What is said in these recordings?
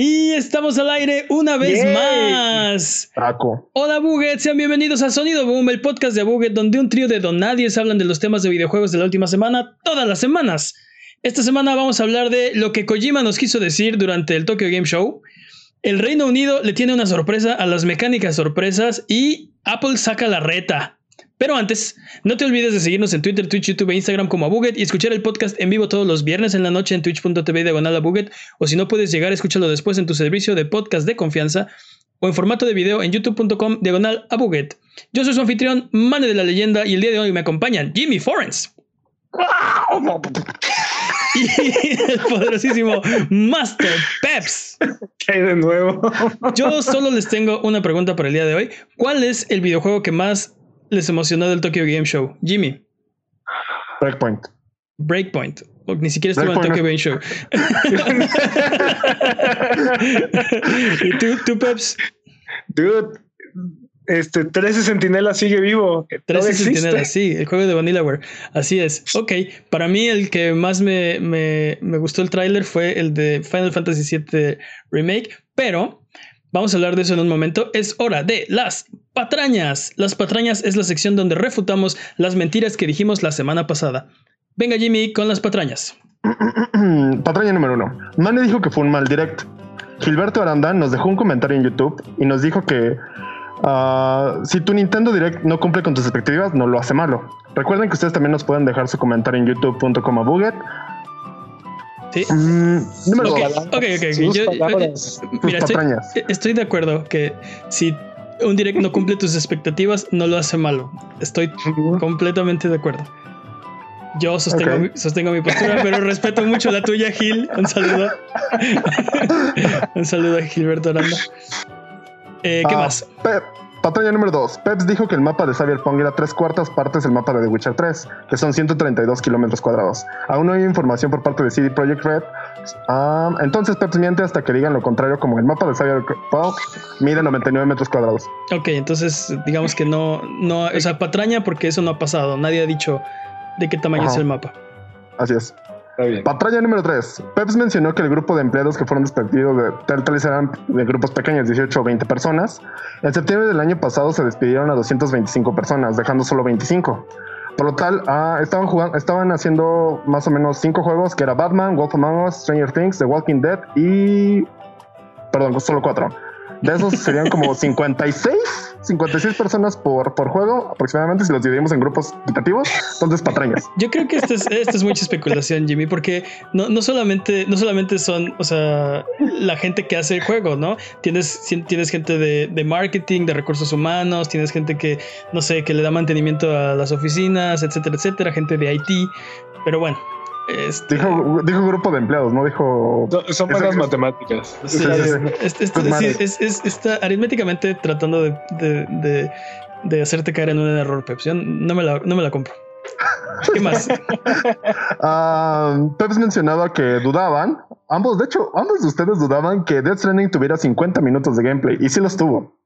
Y estamos al aire una vez más. Hola Buget, sean bienvenidos a Sonido Boom, el podcast de Buget, donde un trío de donadies hablan de los temas de videojuegos de la última semana, todas las semanas. Esta semana vamos a hablar de lo que Kojima nos quiso decir durante el Tokyo Game Show. El Reino Unido le tiene una sorpresa a las mecánicas sorpresas y Apple saca la reta. Pero antes, no te olvides de seguirnos en Twitter, Twitch, YouTube e Instagram como a y escuchar el podcast en vivo todos los viernes en la noche en twitch.tv diagonal a Buget o si no puedes llegar, escúchalo después en tu servicio de podcast de confianza o en formato de video en youtube.com diagonal a Yo soy su anfitrión, Mane de la Leyenda y el día de hoy me acompañan Jimmy Forens. y el poderosísimo Master Peps. ¿Qué hay de nuevo? Yo solo les tengo una pregunta para el día de hoy. ¿Cuál es el videojuego que más les emocionó del Tokyo Game Show? Jimmy. Breakpoint. Breakpoint. O ni siquiera estuvo en Tokyo Game Show. ¿Y tú, tú, Peps? Dude, este 13 Sentinela sigue vivo. 13 Sentinela, sí, el juego de Vanillaware. Así es. Ok, para mí el que más me, me, me gustó el tráiler fue el de Final Fantasy VII Remake, pero Vamos a hablar de eso en un momento. Es hora de las patrañas. Las patrañas es la sección donde refutamos las mentiras que dijimos la semana pasada. Venga Jimmy con las patrañas. Patraña número uno. Mane dijo que fue un mal directo. Gilberto Aranda nos dejó un comentario en YouTube y nos dijo que ah, si tu Nintendo Direct no cumple con tus expectativas, no lo hace malo. Recuerden que ustedes también nos pueden dejar su comentario en youtube.com a buget Sí. Mm, ok, ok, ok. Eh, mira, estoy, de acuerdo que si un direct no cumple tus expectativas, no lo hace malo. Estoy completamente de acuerdo. Yo sostengo, mi, sostengo mi postura, pero respeto mucho la tuya, Gil. Un saludo. un saludo a Gilberto Aranda. Eh, ¿Qué ah, más? Patraña número 2. Peps dijo que el mapa de Cyberpunk era tres cuartas partes del mapa de The Witcher 3, que son 132 kilómetros cuadrados. Aún no hay información por parte de CD Projekt Red. Ah, entonces Peps miente hasta que digan lo contrario, como el mapa de Cyberpunk mide 99 metros cuadrados. Ok, entonces digamos que no, no, o sea, patraña porque eso no ha pasado. Nadie ha dicho de qué tamaño es el mapa. Así es. Patraña número 3. Peps mencionó que el grupo de empleados que fueron despedidos de Telltale eran de grupos pequeños, 18 o 20 personas. En septiembre del año pasado se despidieron a 225 personas, dejando solo 25. Por lo tal, ah, estaban, jugando, estaban haciendo más o menos 5 juegos, que era Batman, Wolf Among Us, Stranger Things, The Walking Dead y... Perdón, solo 4. De esos serían como 56, 56 personas por, por juego aproximadamente si los dividimos en grupos equitativos. Entonces, patrañas. Yo creo que esto es, esto es mucha especulación, Jimmy, porque no, no, solamente, no solamente son, o sea, la gente que hace el juego, ¿no? Tienes, tienes gente de, de marketing, de recursos humanos, tienes gente que, no sé, que le da mantenimiento a las oficinas, etcétera, etcétera, gente de IT. Pero bueno, este... Dijo, dijo, grupo de empleados, no dijo. son buenas matemáticas. Sí, es, está aritméticamente tratando de, de, de, hacerte caer en un error, Peps. no me la, no me la compro. ¿Qué más? uh, Peps mencionaba que dudaban, ambos, de hecho, ambos de ustedes dudaban que Death Stranding tuviera 50 minutos de gameplay y sí los tuvo.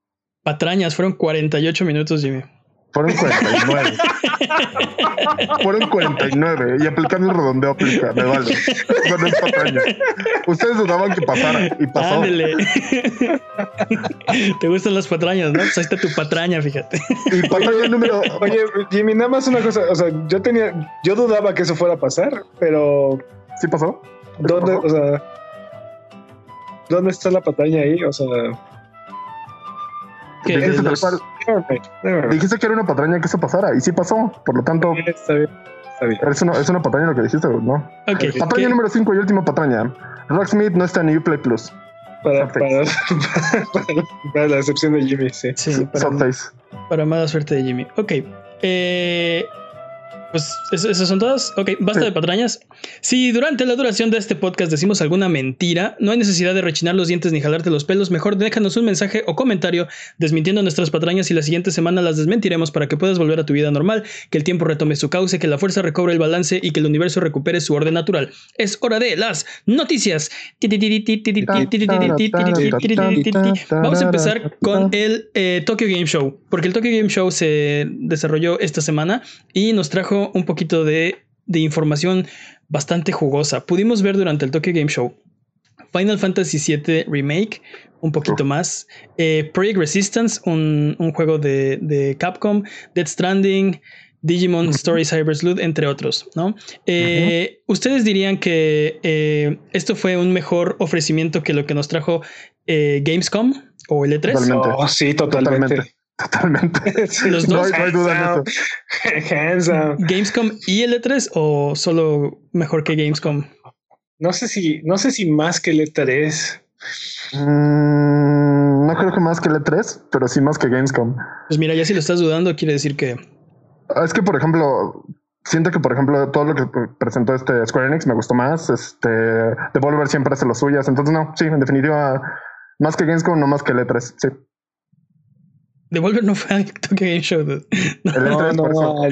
Patrañas, fueron 48 minutos, Jimmy. Fueron 49. Fueron 49. Y aplicando el redondeo aplica, me vale. no es patraña. Ustedes dudaban que pasara y pasó. Ándale. Te gustan las patrañas, ¿no? Pues ahí está tu patraña, fíjate. Y patraña número. Oye, Jimmy, nada más una cosa. O sea, yo tenía. Yo dudaba que eso fuera a pasar, pero. ¿Sí pasó? ¿Dónde, o sea. ¿Dónde está la patraña ahí? O sea. Dijiste que era una patraña que eso pasara y sí pasó, por lo tanto. está bien. Es una, es una patraña lo que dijiste, ¿no? Patraña número 5 y última patraña. Rocksmith no está en Uplay Plus. Para, para, para, la excepción de Jimmy, sí. Sí, para, para mala suerte de Jimmy. Ok. Eh, pues esas son todas. Ok, basta de patrañas. Si durante la duración de este podcast decimos alguna mentira, no hay necesidad de rechinar los dientes ni jalarte los pelos. Mejor déjanos un mensaje o comentario desmintiendo nuestras patrañas y la siguiente semana las desmentiremos para que puedas volver a tu vida normal, que el tiempo retome su cauce, que la fuerza recobre el balance y que el universo recupere su orden natural. Es hora de las noticias. Vamos a empezar con el Tokyo Game Show, porque el Tokyo Game Show se desarrolló esta semana y nos trajo un poquito de, información bastante jugosa. Pudimos ver durante el Tokyo Game Show Final Fantasy VII Remake, un poquito más. Eh, Project Resistance, un, juego de, Capcom. Dead Stranding. Digimon Story Cyber Sleuth, entre otros, ¿no? Eh, ¿Ustedes dirían que esto fue un mejor ofrecimiento que lo que nos trajo Gamescom o el E3? Totalmente. Oh, sí, totalmente. Totalmente. Los dos. No, hay, duda ¿Gamescom y el E3 o solo mejor que Gamescom? No sé si, no sé si más que el E3. Mm, no creo que más que el E3, pero sí más que Gamescom. Pues mira, ya si lo estás dudando, quiere decir que. Ah, es que, por ejemplo, siento que, por ejemplo, todo lo que presentó este Square Enix me gustó más. Este Devolver siempre hace lo suyas. Entonces, no, sí, en definitiva, más que Gamescom, no más que el E3. Sí. Devolver no fue al Tokyo Game Show. No, no, no,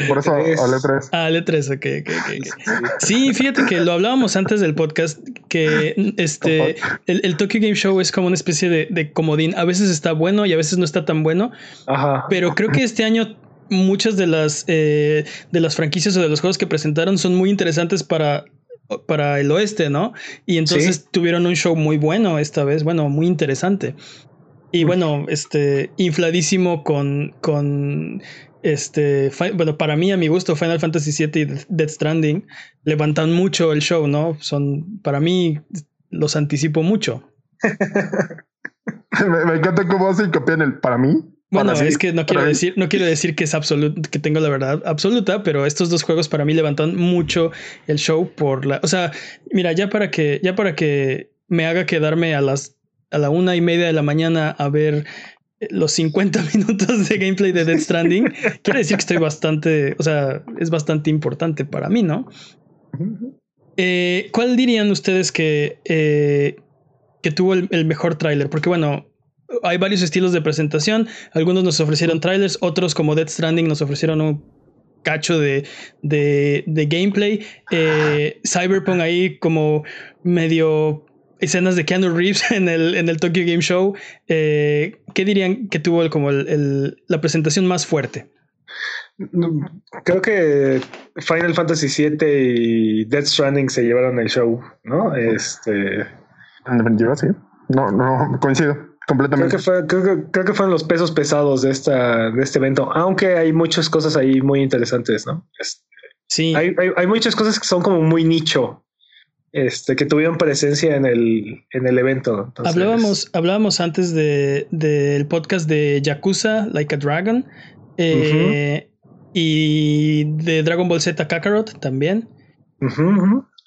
por eso, al E3. Ah, al E3, ok, ok, Sí, fíjate que lo hablábamos antes del podcast, que este, el, el Tokyo Game Show es como una especie de, de, comodín. A veces está bueno y a veces no está tan bueno. Ajá. Pero creo que este año muchas de las, eh, de las franquicias o de los juegos que presentaron son muy interesantes para para el oeste, ¿no? Y entonces tuvieron un show muy bueno esta vez, bueno, muy interesante. Y bueno, este, infladísimo con, con este, bueno, para mí, a mi gusto, Final Fantasy VII y Death Stranding levantan mucho el show, ¿no? Son, para mí, los anticipo mucho. me, encanta cómo hace copian el para mí. Bueno, es que no quiero decir, no quiero decir que es absoluto, que tengo la verdad absoluta, pero estos dos juegos para mí levantan mucho el show por la, o sea, mira, ya para que, ya para que me haga quedarme a las a la una y media de la mañana a ver eh, los 50 minutos de gameplay de Death Stranding, quiere decir que estoy bastante, o sea, es bastante importante para mí, ¿no? Eh, ¿Cuál dirían ustedes que, eh, que tuvo el, mejor tráiler? Porque bueno, hay varios estilos de presentación, algunos nos ofrecieron trailers, otros como Death Stranding nos ofrecieron un cacho de, de, de gameplay. Cyberpunk ahí como medio escenas de Keanu Reeves en el, en el Tokyo Game Show, eh, ¿qué dirían que tuvo como el, la presentación más fuerte? Creo que Final Fantasy VII y Death Stranding se llevaron el show, ¿no? Este. En definitiva, sí. No, no, coincido completamente. Creo que, creo, que, fueron los pesos pesados de, esta, de este evento, aunque hay muchas cosas ahí muy interesantes, ¿no? Este, sí. Hay, hay, hay, muchas cosas que son como muy nicho este, que tuvieron presencia en el, en el evento. hablábamos, hablábamos antes del de, podcast de Yakuza, Like a Dragon, eh, y de Dragon Ball Z Kakarot también.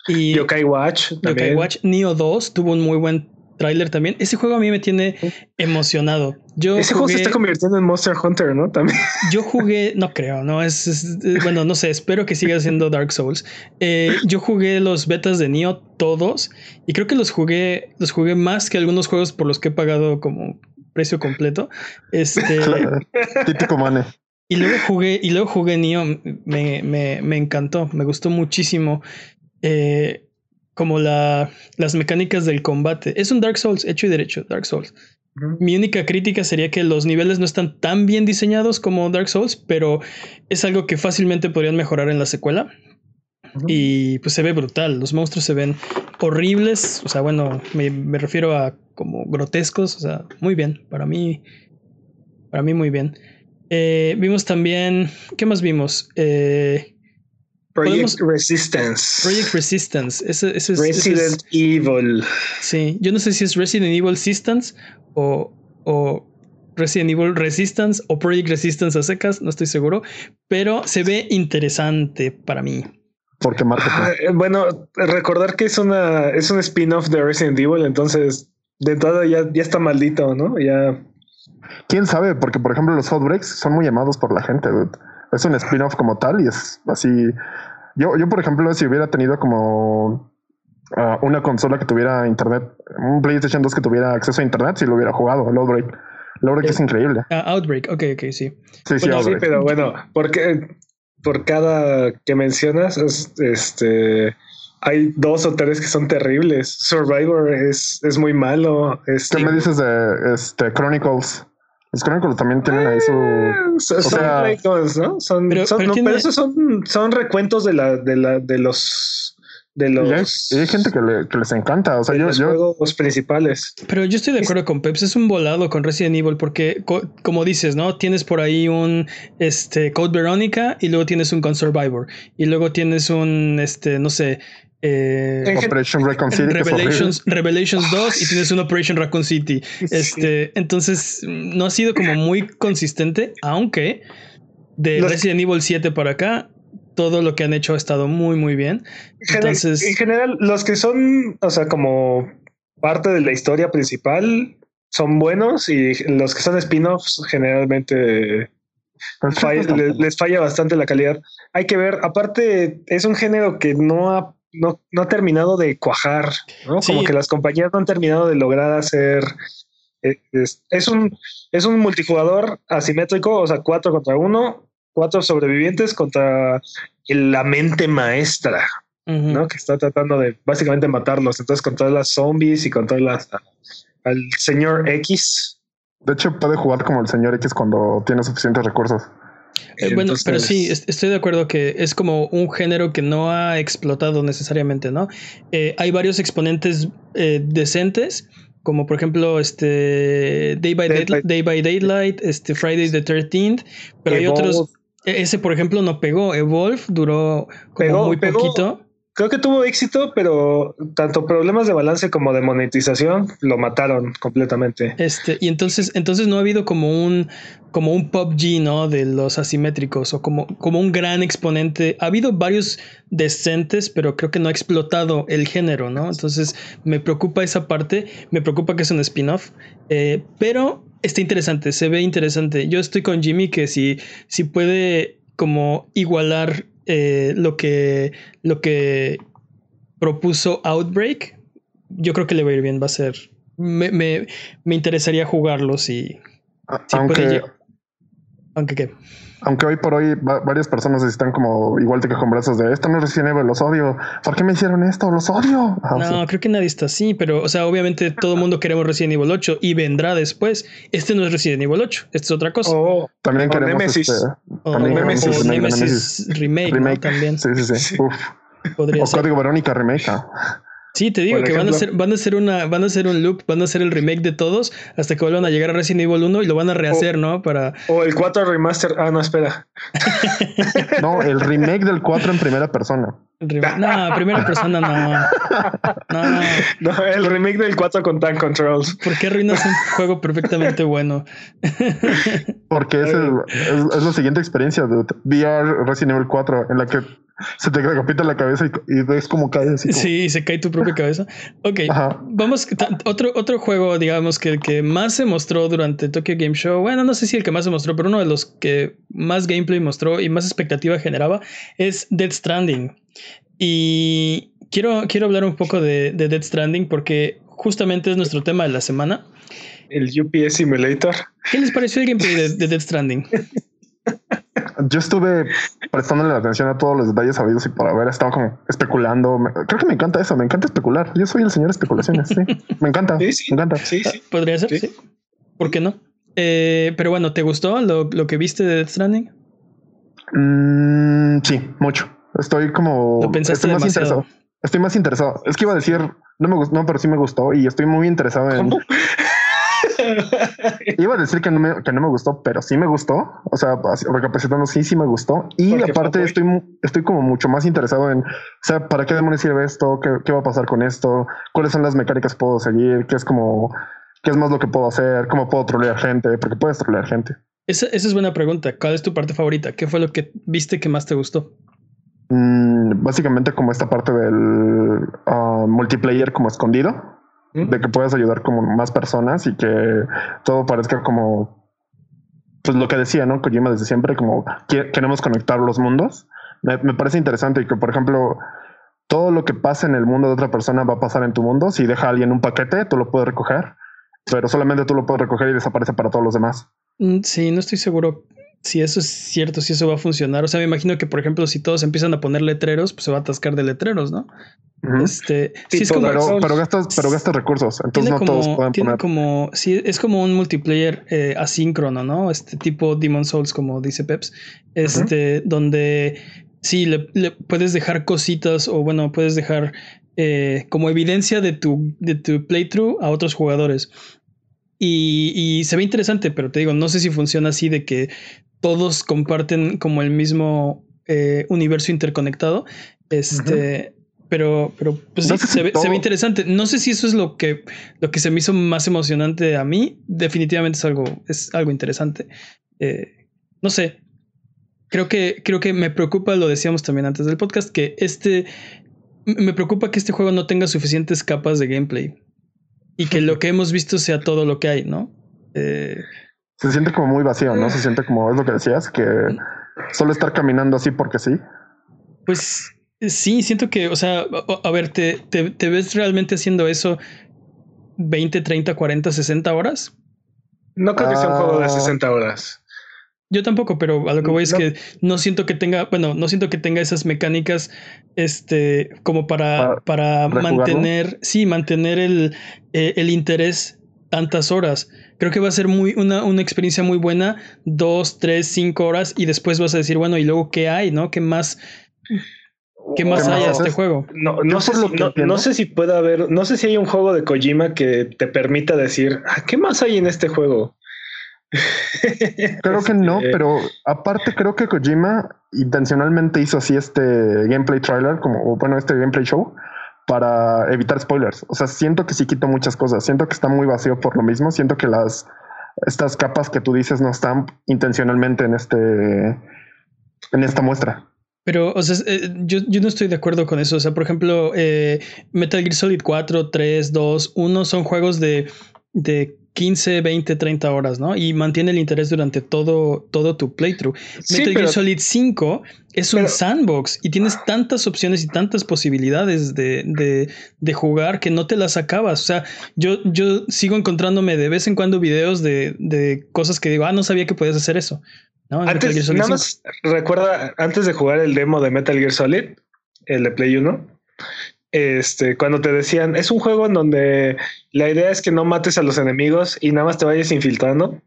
Y Yokai Watch. Yokai Watch. Neo 2 tuvo un muy buen tráiler también. Ese juego a mí me tiene emocionado. Yo Ese juego se está convirtiendo en Monster Hunter, ¿no? También. Yo jugué, no creo, no es, bueno, no sé, espero que siga siendo Dark Souls. Eh, yo jugué los betas de Neo todos y creo que los jugué, los jugué más que algunos juegos por los que he pagado como precio completo. Este, típico mane. Y luego jugué, y luego jugué Neo, me, me, me encantó, me gustó muchísimo. Eh, como la, las mecánicas del combate. Es un Dark Souls, hecho y derecho, Dark Souls. Mi única crítica sería que los niveles no están tan bien diseñados como Dark Souls, pero es algo que fácilmente podrían mejorar en la secuela. Y pues se ve brutal, los monstruos se ven horribles, o sea, bueno, me, refiero a como grotescos, o sea, muy bien, para mí, para mí muy bien. Eh, vimos también, ¿qué más vimos? Eh, Project Resistance. Project Resistance. Resident Evil. Sí, yo no sé si es Resident Evil Resistance o, o Resident Evil Resistance o Project Resistance a secas, no estoy seguro, pero se ve interesante para mí. Porque ah, eh, bueno, recordar que es una es un spin-off de Resident Evil, entonces de entrada ya, ya está maldito, ¿no? Ya. Quién sabe, porque por ejemplo los Outbreaks son muy amados por la gente, es un spin-off como tal y es así. Yo, yo, por ejemplo, si hubiera tenido como ah, una consola que tuviera internet, un PlayStation 2 que tuviera acceso a internet, si lo hubiera jugado, el Outbreak. El Outbreak es increíble. Ah, Outbreak, ok, ok, sí. Sí, sí, sí pero bueno, porque por cada que mencionas, este hay dos o tres que son terribles. Survivor es, es muy malo. Este, ¿Qué me dices de este, Chronicles? Los Chronicles también tienen ahí su. Eh, son, ¿no? Son, pero, son, son, son, recuentos de la, de la, de los de los. hay, gente que, les encanta. O sea, yo, los juegos principales. Pero yo estoy de acuerdo con Peps. Es un volado con Resident Evil porque, como dices, ¿no? Tienes por ahí un este, Code Veronica y luego tienes un Gun Survivor. Y luego tienes un, este, no sé. Eh, Operation Raccoon City. Revelations, Revelations 2 y tienes un Operation Raccoon City. Este, entonces, no ha sido como muy consistente, aunque de Resident Evil 7 para acá todo lo que han hecho ha estado muy, muy bien. Entonces, en general, los que son, o sea, como parte de la historia principal son buenos y los que son spin-offs generalmente les, falla bastante la calidad. Hay que ver, aparte es un género que no ha, no, ha terminado de cuajar, ¿no? Como que las compañías no han terminado de lograr hacer... Eh, es, es, un, es un multijugador asimétrico, o sea, cuatro contra uno, cuatro sobrevivientes contra la mente maestra, ¿no? Que está tratando de básicamente matarlos. Entonces, contra las zombies y contra las, al señor X. De hecho, puede jugar como el señor X cuando tiene suficientes recursos. Eh, bueno, pero sí, estoy de acuerdo que es como un género que no ha explotado necesariamente, ¿no? Eh, hay varios exponentes eh, decentes, como por ejemplo este Day by, Day, by Daylight, este Friday the 13th, pero hay otros e-, ese, por ejemplo, no pegó. Evolve duró como muy poquito. Creo que tuvo éxito, pero tanto problemas de balance como de monetización lo mataron completamente. Este, y entonces, entonces no ha habido como un, como un PUBG, ¿no? De los asimétricos o como, como un gran exponente. Ha habido varios decentes, pero creo que no ha explotado el género, ¿no? Entonces me preocupa esa parte. Me preocupa que es un spin-off. Eh, pero está interesante, se ve interesante. Yo estoy con Jimmy que si, si puede como igualar eh, lo, que, lo que propuso Outbreak, yo creo que le va a ir bien, va a ser... Me, me, me interesaría jugarlo si, aunque, Aunque qué aunque hoy por hoy varias personas están como igual te que con brazos de esto no es Resident Evil, los odio. ¿Por qué me hicieron esto? Los odio. Ah, no, creo que nadie está así, pero o sea, obviamente todo el mundo queremos Resident Evil 8 y vendrá después. Este no es Resident Evil 8, este es otra cosa. Oh, también queremos Nemesis. Este, o, Nemesis, Nemesis, remake, también. Sí, sí, sí. Uf. o Código Verónica remake. Sí, te digo que van a hacer, van a hacer una, van a hacer un loop, van a hacer el remake de todos hasta que vuelvan a llegar a Resident Evil 1 y lo van a rehacer, ¿no? Para. O el 4 remaster. Ah, no, espera. no, el remake del 4 en primera persona. No, primera persona no. no. No, el remake del 4 con Tank Controls. ¿Por qué arruinas un juego perfectamente bueno? Porque es, es, la siguiente experiencia de VR Resident Evil 4 en la que se te capita la cabeza y, ves cómo cae así. Sí, se cae tu propia cabeza. Ok, vamos. Otro, otro juego, digamos, que el que más se mostró durante Tokyo Game Show. Bueno, no sé si el que más se mostró, pero uno de los que más gameplay mostró y más expectativa generaba es Dead Stranding. Y quiero, quiero hablar un poco de, de Dead Stranding porque justamente es nuestro tema de la semana. El UPS Simulator. ¿Qué les pareció el gameplay de, de Dead Stranding? yo estuve prestándole atención a todos los detalles sabidos y por haber estado como especulando. Creo que me encanta eso, me encanta especular. Yo soy el señor especulaciones, sí. Me encanta, me encanta. Sí, sí. Podría ser, sí. ¿Por qué no? Eh, pero bueno, ¿te gustó lo, lo que viste de Death Stranding? Mm, sí, mucho. Estoy como... Lo pensaste estoy más interesado. Estoy más interesado. Es que iba a decir, no me gustó, no, pero sí me gustó y estoy muy interesado en... Iba a decir que no, me, que no me gustó, pero sí me gustó. O sea, recapacitando, sí, sí me gustó. Y aparte estoy, estoy como mucho más interesado en, o sea, ¿para qué demonios sirve esto? ¿Qué, ¿Qué, va a pasar con esto? ¿Cuáles son las mecánicas que puedo seguir? ¿Qué es como, qué es más lo que puedo hacer? ¿Cómo puedo trolear gente? Porque puedes trolear gente. Esa, esa es buena pregunta. ¿Cuál es tu parte favorita? ¿Qué fue lo que viste que más te gustó? Mm, básicamente como esta parte del ah, multiplayer como escondido de que puedas ayudar como más personas y que todo parezca como pues lo que decía, ¿no? Kojima desde siempre, como queremos conectar los mundos. Me, parece interesante y que, por ejemplo, todo lo que pasa en el mundo de otra persona va a pasar en tu mundo. Si deja a alguien un paquete, tú lo puedes recoger, pero solamente tú lo puedes recoger y desaparece para todos los demás. Mm, sí, no estoy seguro si eso es cierto, si eso va a funcionar. O sea, me imagino que, por ejemplo, si todos empiezan a poner letreros, pues se va a atascar de letreros, ¿no? Este, sí, es como, pero, gastas, pero gastas recursos, entonces no todos pueden tiene como, sí, es como un multiplayer eh, asíncrono, ¿no? Este tipo Demon Souls, como dice Peps, este, donde sí, le, puedes dejar cositas o bueno, puedes dejar eh, como evidencia de tu, de tu playthrough a otros jugadores. Y, se ve interesante, pero te digo, no sé si funciona así de que todos comparten como el mismo eh, universo interconectado. Este, pero, pero pues sí, se, ve, interesante. No sé si eso es lo que, lo que se me hizo más emocionante a mí. Definitivamente es algo, es algo interesante. Eh, no sé. Creo que, creo que me preocupa, lo decíamos también antes del podcast, que este. Me preocupa que este juego no tenga suficientes capas de gameplay. Y que lo que hemos visto sea todo lo que hay, ¿no? Eh, se siente como muy vacío, ¿no? Se siente como, es lo que decías, que solo estar caminando así porque sí. Pues sí, siento que, o sea, a, ver, ¿te, te, ves realmente haciendo eso 20, 30, 40, 60 horas? No creo que sea un juego de 60 ah. horas. Yo tampoco, pero a lo que voy es que no siento que tenga, bueno, no siento que tenga esas mecánicas, este, como para, para, mantener, sí, mantener el, eh, el interés tantas horas. Creo que va a ser muy, una, una experiencia muy buena, dos, tres, cinco horas, y después vas a decir, bueno, ¿y luego qué hay, no? ¿Qué más? ¿Qué más hay a este juego? No, no, sé si, no, sé si puede haber, no sé si hay un juego de Kojima que te permita decir, ah, ¿qué más hay en este juego? Creo que no, este, pero aparte creo que Kojima intencionalmente hizo así este gameplay trailer, como bueno, este gameplay show para evitar spoilers. O sea, siento que sí quito muchas cosas. Siento que está muy vacío por lo mismo. Siento que las estas capas que tú dices no están intencionalmente en este en esta muestra. Pero, o sea, eh, yo, yo, no estoy de acuerdo con eso. O sea, por ejemplo, eh, Metal Gear Solid 4, 3, 2, 1 son juegos de, de 15, 20, 30 horas, ¿no? Y mantiene el interés durante todo, todo tu playthrough. Metal Gear Solid 5 es un sandbox y tienes tantas opciones y tantas posibilidades de, de, de, jugar que no te las acabas. O sea, yo, yo sigo encontrándome de vez en cuando videos de, de cosas que digo, ah, no sabía que podías hacer eso. Antes, nada más recuerda, antes de jugar el demo de Metal Gear Solid, el de Play 1, este, cuando te decían, es un juego en donde la idea es que no mates a los enemigos y nada más te vayas infiltrando.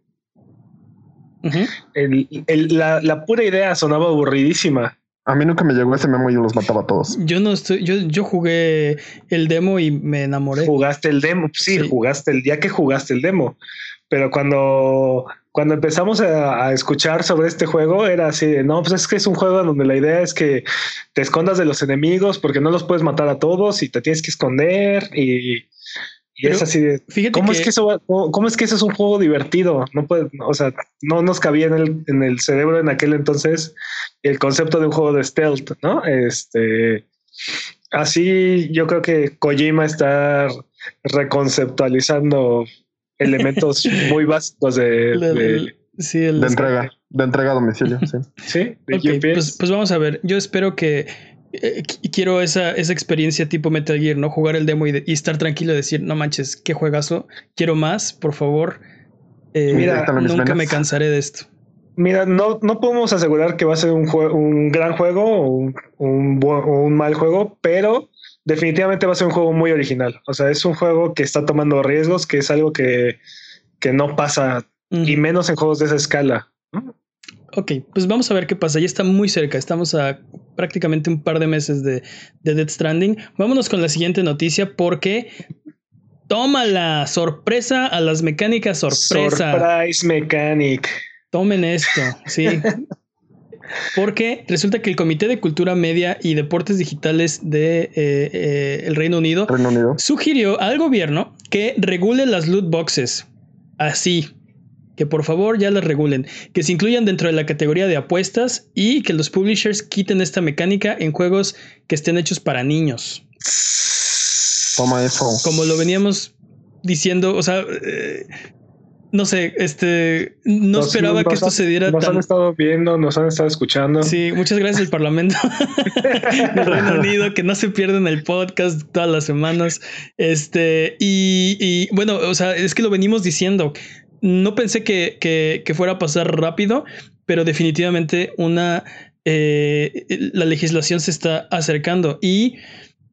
la, pura idea sonaba aburridísima. A mí nunca me llegó ese memo y yo los mataba a todos. Yo no estoy, yo, yo jugué el demo y me enamoré. Jugaste el demo, sí, jugaste el día que jugaste el demo. Pero cuando cuando empezamos a, escuchar sobre este juego era así de, no, pues es que es un juego donde la idea es que te escondas de los enemigos porque no los puedes matar a todos y te tienes que esconder y, es así de, ¿cómo, es que eso, ¿cómo, es que eso es un juego divertido? No puede, o sea, no nos cabía en el, en el cerebro en aquel entonces el concepto de un juego de stealth, ¿no? Este, así yo creo que Kojima está reconceptualizando elementos muy básicos de, de, entrega, de entrega a domicilio. Sí, pues, pues, vamos a ver. Yo espero que eh, quiero esa, esa experiencia tipo Metal Gear, ¿no? Jugar el demo y, estar tranquilo y decir, no manches, qué juegazo, quiero más, por favor. Eh, Mira, nunca me cansaré de esto. Mira, no, no podemos asegurar que va a ser un, un gran juego o un, un mal juego, pero definitivamente va a ser un juego muy original. O sea, es un juego que está tomando riesgos, que es algo que, no pasa, y menos en juegos de esa escala. Ok, pues vamos a ver qué pasa. Ya está muy cerca. Estamos a prácticamente un par de meses de, de Dead Stranding. Vámonos con la siguiente noticia porque toma la sorpresa a las mecánicas sorpresa. Surprise Mechanic. Tomen esto, sí. Porque resulta que el Comité de Cultura Media y Deportes Digitales de eh, eh, el Reino Unido, sugirió al gobierno que regule las loot boxes. Así. Que por favor ya las regulen. Que se incluyan dentro de la categoría de apuestas y que los publishers quiten esta mecánica en juegos que estén hechos para niños. Toma eso. Como lo veníamos diciendo, o sea, eh, no sé, este, no esperaba que esto se diera. Nos han estado viendo, nos han estado escuchando. Sí, muchas gracias al Parlamento del Reino Unido, que no se pierden el podcast todas las semanas. Este, y, bueno, o sea, es que lo venimos diciendo. No pensé que, que, fuera a pasar rápido, pero definitivamente una, eh, la legislación se está acercando y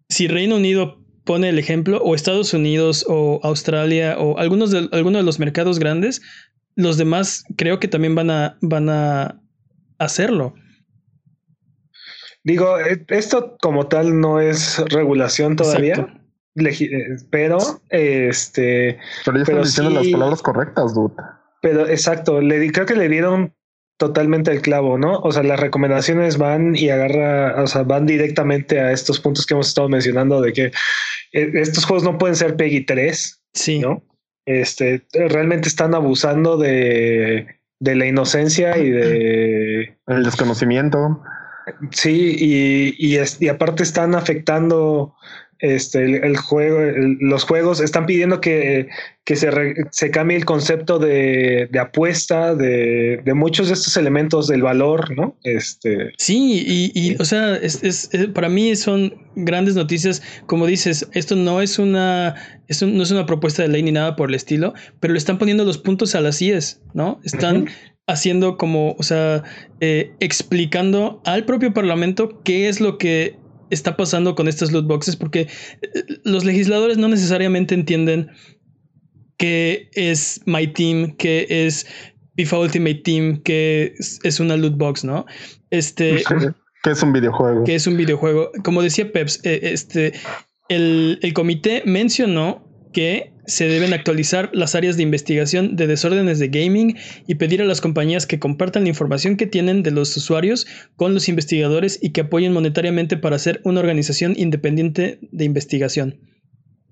si Reino Unido pone el ejemplo, o Estados Unidos o Australia o algunos de, algunos de los mercados grandes, los demás creo que también van a, van a hacerlo. Digo, eh, esto como tal no es regulación todavía. Eh, pero este pero ya están diciendo las palabras correctas dude pero exacto le creo que le dieron totalmente el clavo no o sea las recomendaciones van y agarra o sea van directamente a estos puntos que hemos estado mencionando de que eh, estos juegos no pueden ser Peggy 3 sí. no este realmente están abusando de de la inocencia y de el desconocimiento. Sí y, y, y aparte están afectando este, el, juego, los juegos están pidiendo que, se, cambie el concepto de, apuesta, de, muchos de estos elementos del valor, ¿no? Este, sí, y, o sea, es, para mí son grandes noticias. Como dices, esto no es una, no es una propuesta de ley ni nada por el estilo, pero le están poniendo los puntos a las IES, ¿no? Están haciendo como, o sea, eh, explicando al propio Parlamento qué es lo que está pasando con estas loot boxes porque eh, los legisladores no necesariamente entienden qué es My Team, qué es FIFA Ultimate Team, qué es, una loot box, ¿no? Este. que es un videojuego. Que es un videojuego. Como decía Peps, eh, este, el, el comité mencionó que se deben actualizar las áreas de investigación de desórdenes de gaming y pedir a las compañías que compartan la información que tienen de los usuarios con los investigadores y que apoyen monetariamente para hacer una organización independiente de investigación.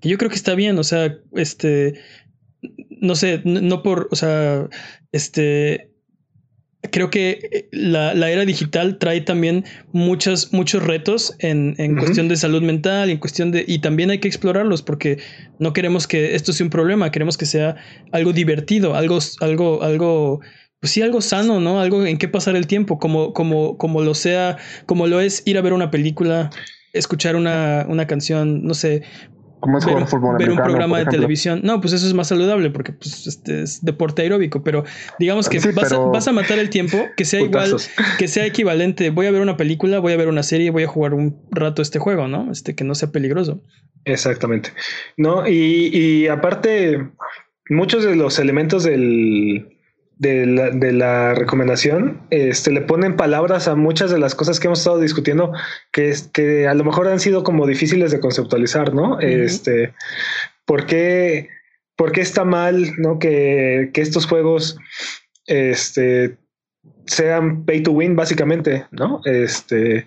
Yo creo que está bien, o sea, este, no sé, no por, o sea, este, creo que eh, la, era digital trae también muchos, muchos retos en, cuestión de salud mental y en cuestión de. Y también hay que explorarlos porque no queremos que esto sea un problema, queremos que sea algo divertido, algo, algo, algo. Pues sí, algo sano, ¿no? Algo en qué pasar el tiempo, como, como, como lo sea, como lo es ir a ver una película, escuchar una, una canción, no sé, ver, un programa de televisión. No, pues eso es más saludable porque pues, este es deporte aeróbico, pero digamos que vas, a, vas, a, matar el tiempo, que sea igual, que sea equivalente. Voy a ver una película, voy a ver una serie, voy a jugar un rato este juego, ¿no? Este que no sea peligroso. Exactamente. No, y, y aparte, muchos de los elementos del, de la, de la, recomendación, este, le ponen palabras a muchas de las cosas que hemos estado discutiendo que, que a lo mejor han sido como difíciles de conceptualizar, ¿no? Este, ¿por qué, ¿por qué, está mal, ¿no? Que, que estos juegos, este, sean pay to win, básicamente, ¿no? Este,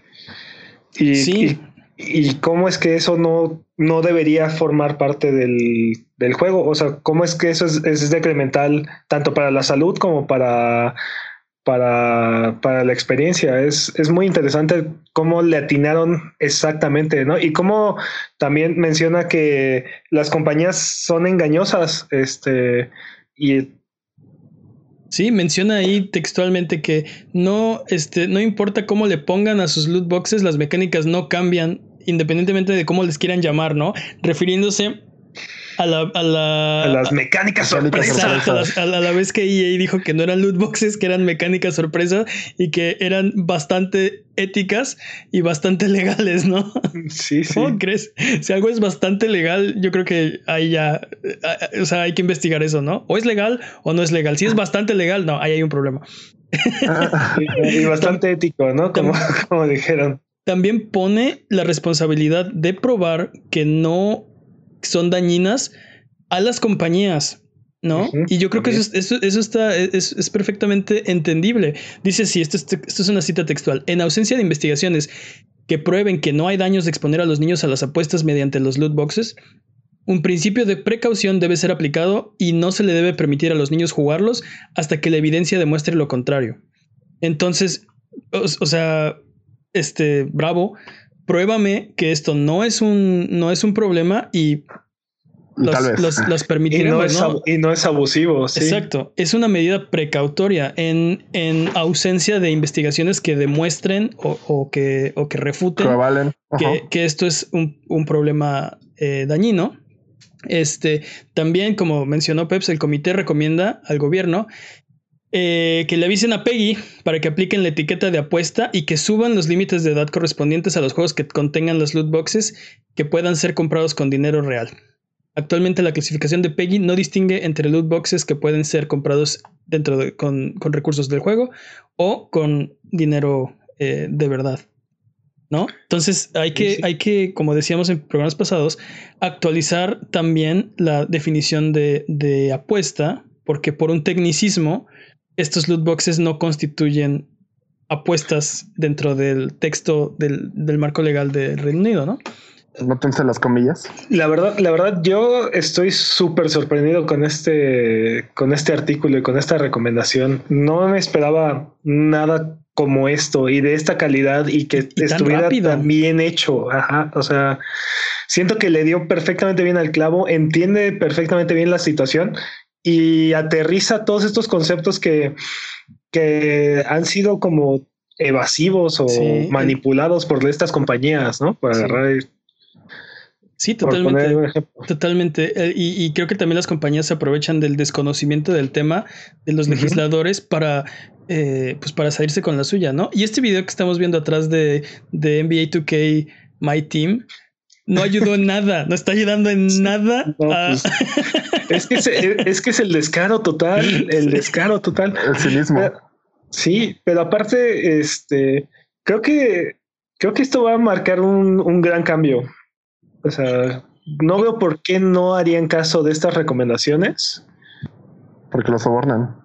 y, sí. y, y cómo es que eso no, no debería formar parte del, del juego. O sea, ¿cómo es que eso es, decremental tanto para la salud como para, para, para la experiencia? Es, es, muy interesante cómo le atinaron exactamente, ¿no? Y cómo también menciona que las compañías son engañosas, este, y Sí, menciona ahí textualmente que no, este, no importa cómo le pongan a sus loot boxes, las mecánicas no cambian independientemente de cómo les quieran llamar, ¿no? Refiriéndose a la, a la a las mecánicas sorpresas. a, la, vez que EA dijo que no eran loot boxes, que eran mecánicas sorpresa y que eran bastante éticas y bastante legales, ¿no? Sí, sí. ¿Cómo crees? Si algo es bastante legal, yo creo que ahí ya, o sea, hay que investigar eso, ¿no? O es legal o no es legal. Si es bastante legal, no, ahí hay un problema. y, bastante ético, ¿no? Como, como dijeron también pone la responsabilidad de probar que no son dañinas a las compañías. ¿no? y yo creo que eso, eso, está, es, perfectamente entendible. Dice, sí, esto, esto, es una cita textual. En ausencia de investigaciones que prueben que no hay daños de exponer a los niños a las apuestas mediante los loot boxes, un principio de precaución debe ser aplicado y no se le debe permitir a los niños jugarlos hasta que la evidencia demuestre lo contrario. Entonces, o sea, este, bravo, pruébame que esto no es un, no es un problema y los, permitiremos. Y no, es, abusivo. Exacto. Es una medida precautoria en, en ausencia de investigaciones que demuestren o, que, o que refuten que, esto es un, problema eh, dañino. Este, también, como mencionó Peps, el comité recomienda al gobierno eh, que le avisen a Peggy para que apliquen la etiqueta de apuesta y que suban los límites de edad correspondientes a los juegos que contengan las loot boxes que puedan ser comprados con dinero real. Actualmente la clasificación de Peggy no distingue entre loot boxes que pueden ser comprados dentro de, con, recursos del juego o con dinero eh, de verdad. ¿no? Entonces hay que, hay que, como decíamos en programas pasados, actualizar también la definición de, de apuesta, porque por un tecnicismo, estos loot boxes no constituyen apuestas dentro del texto del, del marco legal del Reino Unido, ¿no? No tense las comillas. La verdad, la verdad, yo estoy súper sorprendido con este, con este artículo y con esta recomendación. No me esperaba nada como esto y de esta calidad y que estuviera tan, bien hecho. Ajá. O sea, siento que le dio perfectamente bien al clavo, entiende perfectamente bien la situación y aterriza todos estos conceptos que, que han sido como evasivos o manipulados por estas compañías, ¿no? Para agarrar Sí, totalmente. Totalmente. Eh, y, creo que también las compañías se aprovechan del desconocimiento del tema de los legisladores para, eh, pues para salirse con la suya, ¿no? Y este video que estamos viendo atrás de, de NBA 2K My Team no ayudó en nada, no está ayudando en nada. Pues, es, que es, que es el descaro total, el descaro total. El cinismo. sí, pero aparte, este, creo que creo que esto va a marcar un, un gran cambio o sea, no veo por qué no harían caso de estas recomendaciones. Porque lo sobornan.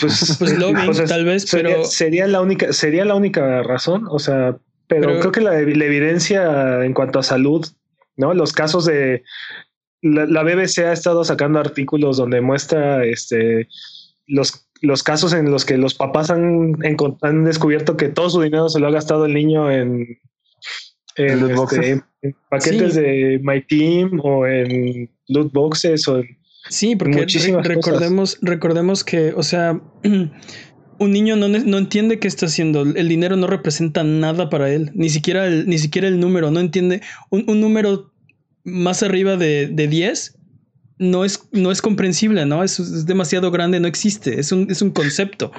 Pues, pues tal vez, pero sería la única, sería la única razón. O sea, pero, creo que la, evidencia en cuanto a salud, ¿no? Los casos de la, BBC ha estado sacando artículos donde muestra este los, los casos en los que los papás han, han descubierto que todo su dinero se lo ha gastado el niño en en, este, paquetes de My Team o en loot boxes o en Sí, porque recordemos, recordemos que, o sea, un niño no, no, entiende qué está haciendo. El dinero no representa nada para él. Ni siquiera el, ni siquiera el número. No entiende. Un, un número más arriba de, de 10 no es, no es comprensible, ¿no? Es, es, demasiado grande, no existe. Es un, es un concepto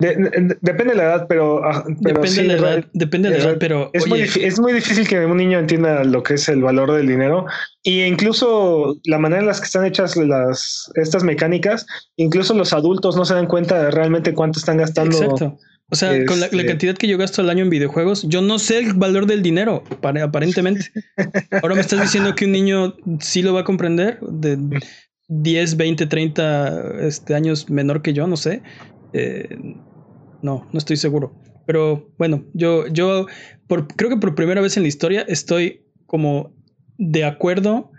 depende de la edad, pero. Ah, depende de la edad, depende de la edad, pero. Es, muy, es muy difícil que un niño entienda lo que es el valor del dinero. Y incluso la manera en las que están hechas las, estas mecánicas, incluso los adultos no se dan cuenta de realmente cuánto están gastando. Exacto. O sea, con la, este cantidad que yo gasto al año en videojuegos, yo no sé el valor del dinero, aparentemente. Ahora me estás diciendo que un niño sí lo va a comprender, de 10, 20, 30 este, años menor que yo, no sé. Eh, no, no estoy seguro. Pero bueno, yo, yo por, creo que por primera vez en la historia estoy como de acuerdo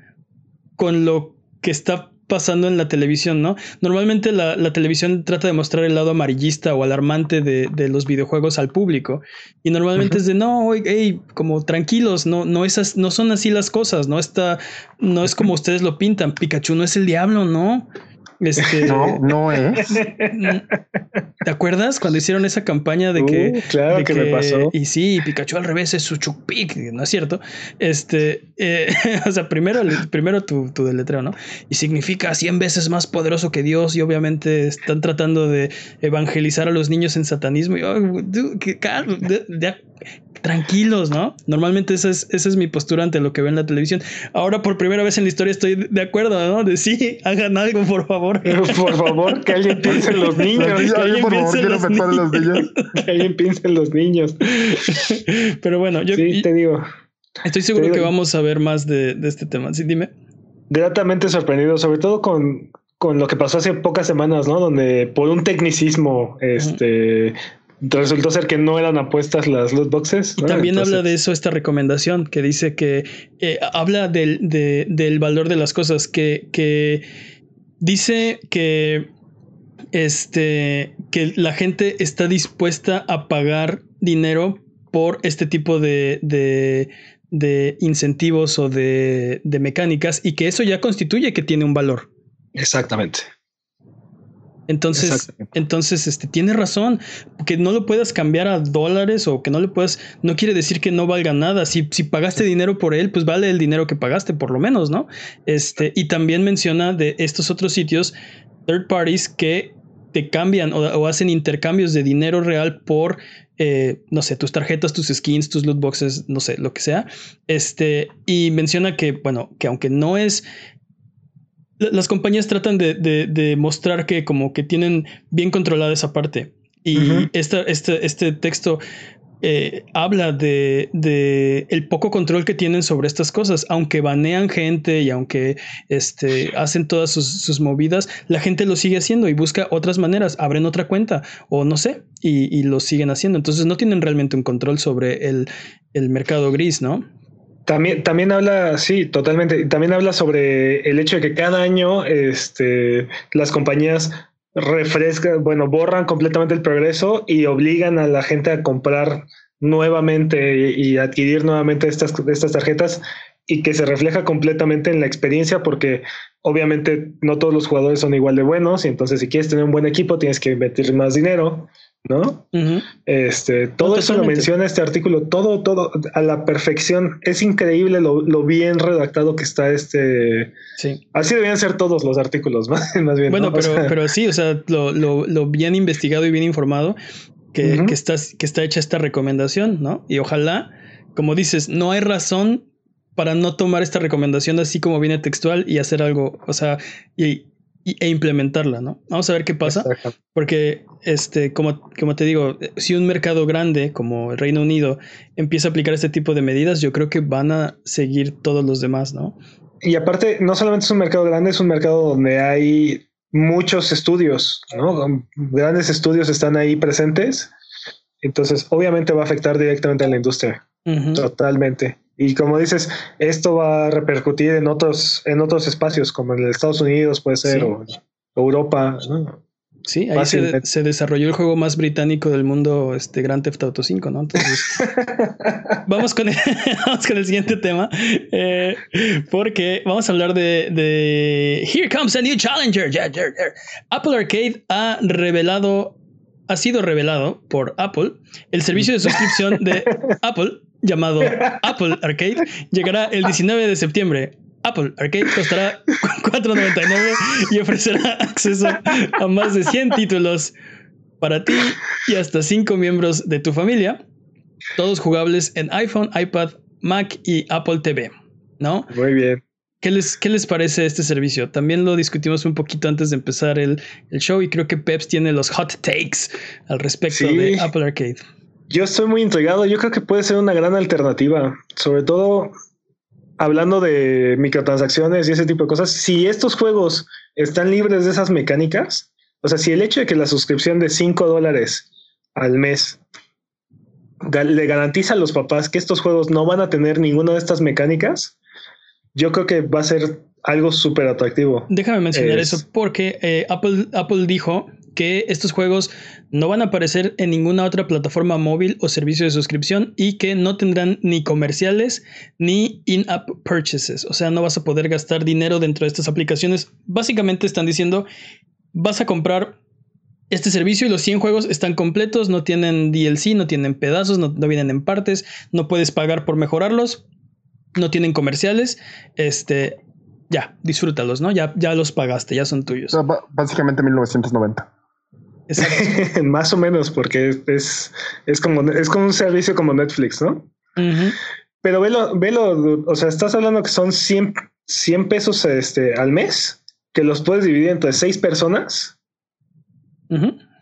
con lo que está pasando en la televisión, ¿no? Normalmente la, la televisión trata de mostrar el lado amarillista o alarmante de, de los videojuegos al público. Y normalmente es de no, hey, como tranquilos, no, no, esas, no son así las cosas, ¿no? Está, no es como ustedes lo pintan. Pikachu no es el diablo, ¿no? Este, no, no es. ¿Te acuerdas cuando hicieron esa campaña de que, uh, claro que, me pasó? Y sí, Pikachu al revés es su Chupik, ¿no es cierto? Este, eh, o sea, primero, primero tu, tu deletreo, ¿no? Y significa 100 veces más poderoso que Dios y obviamente están tratando de evangelizar a los niños en satanismo. Y, oh, que, tranquilos, ¿no? Normalmente esa es, esa es mi postura ante lo que veo en la televisión. Ahora por primera vez en la historia estoy de acuerdo, ¿no? De sí, hagan algo, por favor. por favor, que alguien piense en los niños. que alguien piense en los, niños. que alguien piense en los niños. Pero bueno, yo sí, te digo. Estoy seguro que vamos a ver más de, de este tema. Sí, dime. Gratamente sorprendido, sobre todo con, con lo que pasó hace pocas semanas, ¿no? Donde por un tecnicismo, este, resultó ser que no eran apuestas las loot boxes. Y también habla de eso esta recomendación que dice que eh, habla del, del, valor de las cosas, que, que dice que, este, que la gente está dispuesta a pagar dinero por este tipo de, de, de incentivos o de, de mecánicas y que eso ya constituye que tiene un valor. Exactamente. Entonces, entonces, este, tiene razón. Que no lo puedas cambiar a dólares o que no le puedas, no quiere decir que no valga nada. Si, si pagaste dinero por él, pues vale el dinero que pagaste, por lo menos, ¿no? Este, y también menciona de estos otros sitios, third parties, que te cambian o, hacen intercambios de dinero real por, eh, no sé, tus tarjetas, tus skins, tus loot boxes, no sé, lo que sea. Este, y menciona que, bueno, que aunque no es las compañías tratan de, mostrar que como que tienen bien controlada esa parte. Y este, este texto eh, habla de, de, el poco control que tienen sobre estas cosas. Aunque banean gente y aunque este, hacen todas sus, movidas, la gente lo sigue haciendo y busca otras maneras, abren otra cuenta o no sé, y, lo siguen haciendo. Entonces no tienen realmente un control sobre el, el mercado gris, ¿no? También, también habla, sí, totalmente. También habla sobre el hecho de que cada año este, las compañías refrescan, bueno, borran completamente el progreso y obligan a la gente a comprar nuevamente y, adquirir nuevamente estas, estas tarjetas y que se refleja completamente en la experiencia porque obviamente no todos los jugadores son igual de buenos y entonces si quieres tener un buen equipo tienes que invertir más dinero ¿no? Este, todo eso lo menciona este artículo, todo, todo a la perfección. Es increíble lo, bien redactado que está este. Sí. Así debían ser todos los artículos, más, bien. Bueno, pero, pero sí, o sea, lo, bien investigado y bien informado que, que, que está hecha esta recomendación, ¿no? Y ojalá, como dices, no hay razón para no tomar esta recomendación así como viene textual y hacer algo, o sea, y, e implementarla, ¿no? Vamos a ver qué pasa. Porque, este, como, como te digo, si un mercado grande como el Reino Unido empieza a aplicar este tipo de medidas, yo creo que van a seguir todos los demás, ¿no? Y aparte, no solamente es un mercado grande, es un mercado donde hay muchos estudios, ¿no? Grandes estudios están ahí presentes. Entonces, obviamente va a afectar directamente a la industria. Totalmente. Y como dices, esto va a repercutir en otros, en otros espacios, como en Estados Unidos puede ser, o Europa. Sí, ahí se, desarrolló el juego más británico del mundo, este Grand Theft Auto 5, ¿no? Entonces, vamos, con el, vamos con el siguiente tema, eh, porque vamos a hablar de, de Here Comes a New Challenger. Apple Arcade ha revelado, ha sido revelado por Apple, el servicio de suscripción de Apple llamado Apple Arcade llegará el 19 de septiembre. Apple Arcade costará 4.99 y ofrecerá acceso a más de 100 títulos para ti y hasta 5 miembros de tu familia, todos jugables en iPhone, iPad, Mac y Apple TV. ¿No? Muy bien. ¿Qué les, ¿Qué les parece este servicio? También lo discutimos un poquito antes de empezar el, show y creo que Peps tiene los hot takes al respecto de Apple Arcade. Yo estoy muy intrigado. Yo creo que puede ser una gran alternativa, sobre todo hablando de microtransacciones y ese tipo de cosas. Si estos juegos están libres de esas mecánicas, o sea, si el hecho de que la suscripción de 5 dólares al mes le garantiza a los papás que estos juegos no van a tener ninguna de estas mecánicas, yo creo que va a ser algo súper atractivo. Déjame mencionar eso porque eh, Apple, Apple dijo que estos juegos no van a aparecer en ninguna otra plataforma móvil o servicio de suscripción y que no tendrán ni comerciales ni in-app purchases. O sea, no vas a poder gastar dinero dentro de estas aplicaciones. Básicamente están diciendo, vas a comprar este servicio y los 100 juegos están completos, no tienen DLC, no tienen pedazos, no, vienen en partes, no puedes pagar por mejorarlos, no tienen comerciales. Este, ya, disfrútalos, ¿no? Ya, ya los pagaste, ya son tuyos. básicamente 1990. Más o menos, porque es, es, como, es como un servicio como Netflix, ¿no? Pero velo, velo, o sea, estás hablando que son 100, 100 pesos este, al mes, que los puedes dividir entre seis personas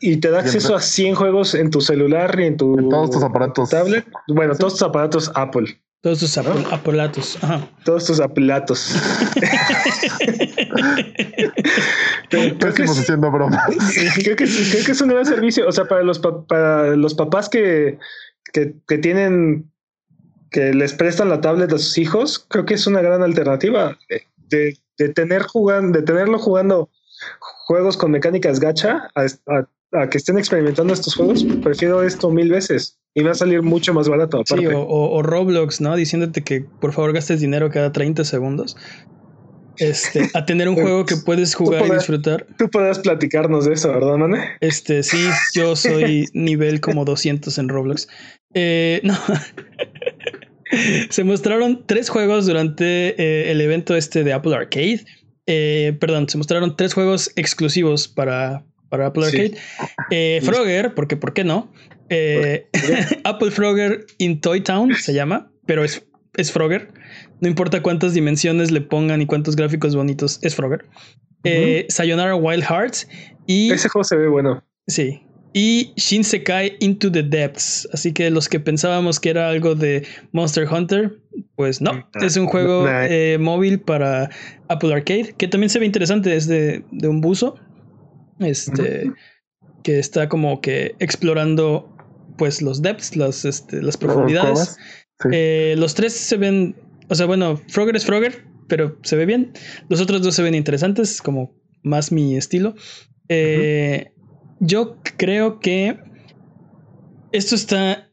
y te da acceso a 100 juegos en tu celular y en tu todos tus aparatos. tablet. Bueno, todos tus aparatos Apple. Todos tus apolatos. Todos tus apelatos. creo, que es, haciendo broma. creo, que, creo que es un gran servicio. O sea, para los, para los papás que, que, que, tienen, que les prestan la tablet a sus hijos, creo que es una gran alternativa de, de tener jugando, de tenerlo jugando juegos con mecánicas gacha a, a que estén experimentando estos juegos. Prefiero esto mil veces y va a salir mucho más barato. Sí, o, Roblox, ¿no? Diciéndote que por favor gastes dinero cada 30 segundos. Este, a tener un juego que puedes jugar y disfrutar. Tú podrás platicarnos de eso, ¿verdad, Mane? Este, sí, yo soy nivel como 200 en Roblox. Eh, no. Se mostraron tres juegos durante eh, el evento este de Apple Arcade. Eh, perdón, se mostraron tres juegos exclusivos para, para Apple Arcade. Frogger, porque ¿por qué no? Eh, Apple Frogger in Toy Town se llama, pero es, es Frogger. No importa cuántas dimensiones le pongan y cuántos gráficos bonitos, es Frogger. Eh, Sayonara Wild Hearts y... Ese juego se ve bueno. Sí. y Shinsekai Into the Depths. Así que los que pensábamos que era algo de Monster Hunter, pues no, es un juego eh, móvil para Apple Arcade, que también se ve interesante, es de, un buzo, este, que está como que explorando pues los depths, las, este, las profundidades. Eh, los tres se ven, o sea, bueno, Frogger es Frogger, pero se ve bien. Los otros dos se ven interesantes, como más mi estilo. Eh, yo creo que esto está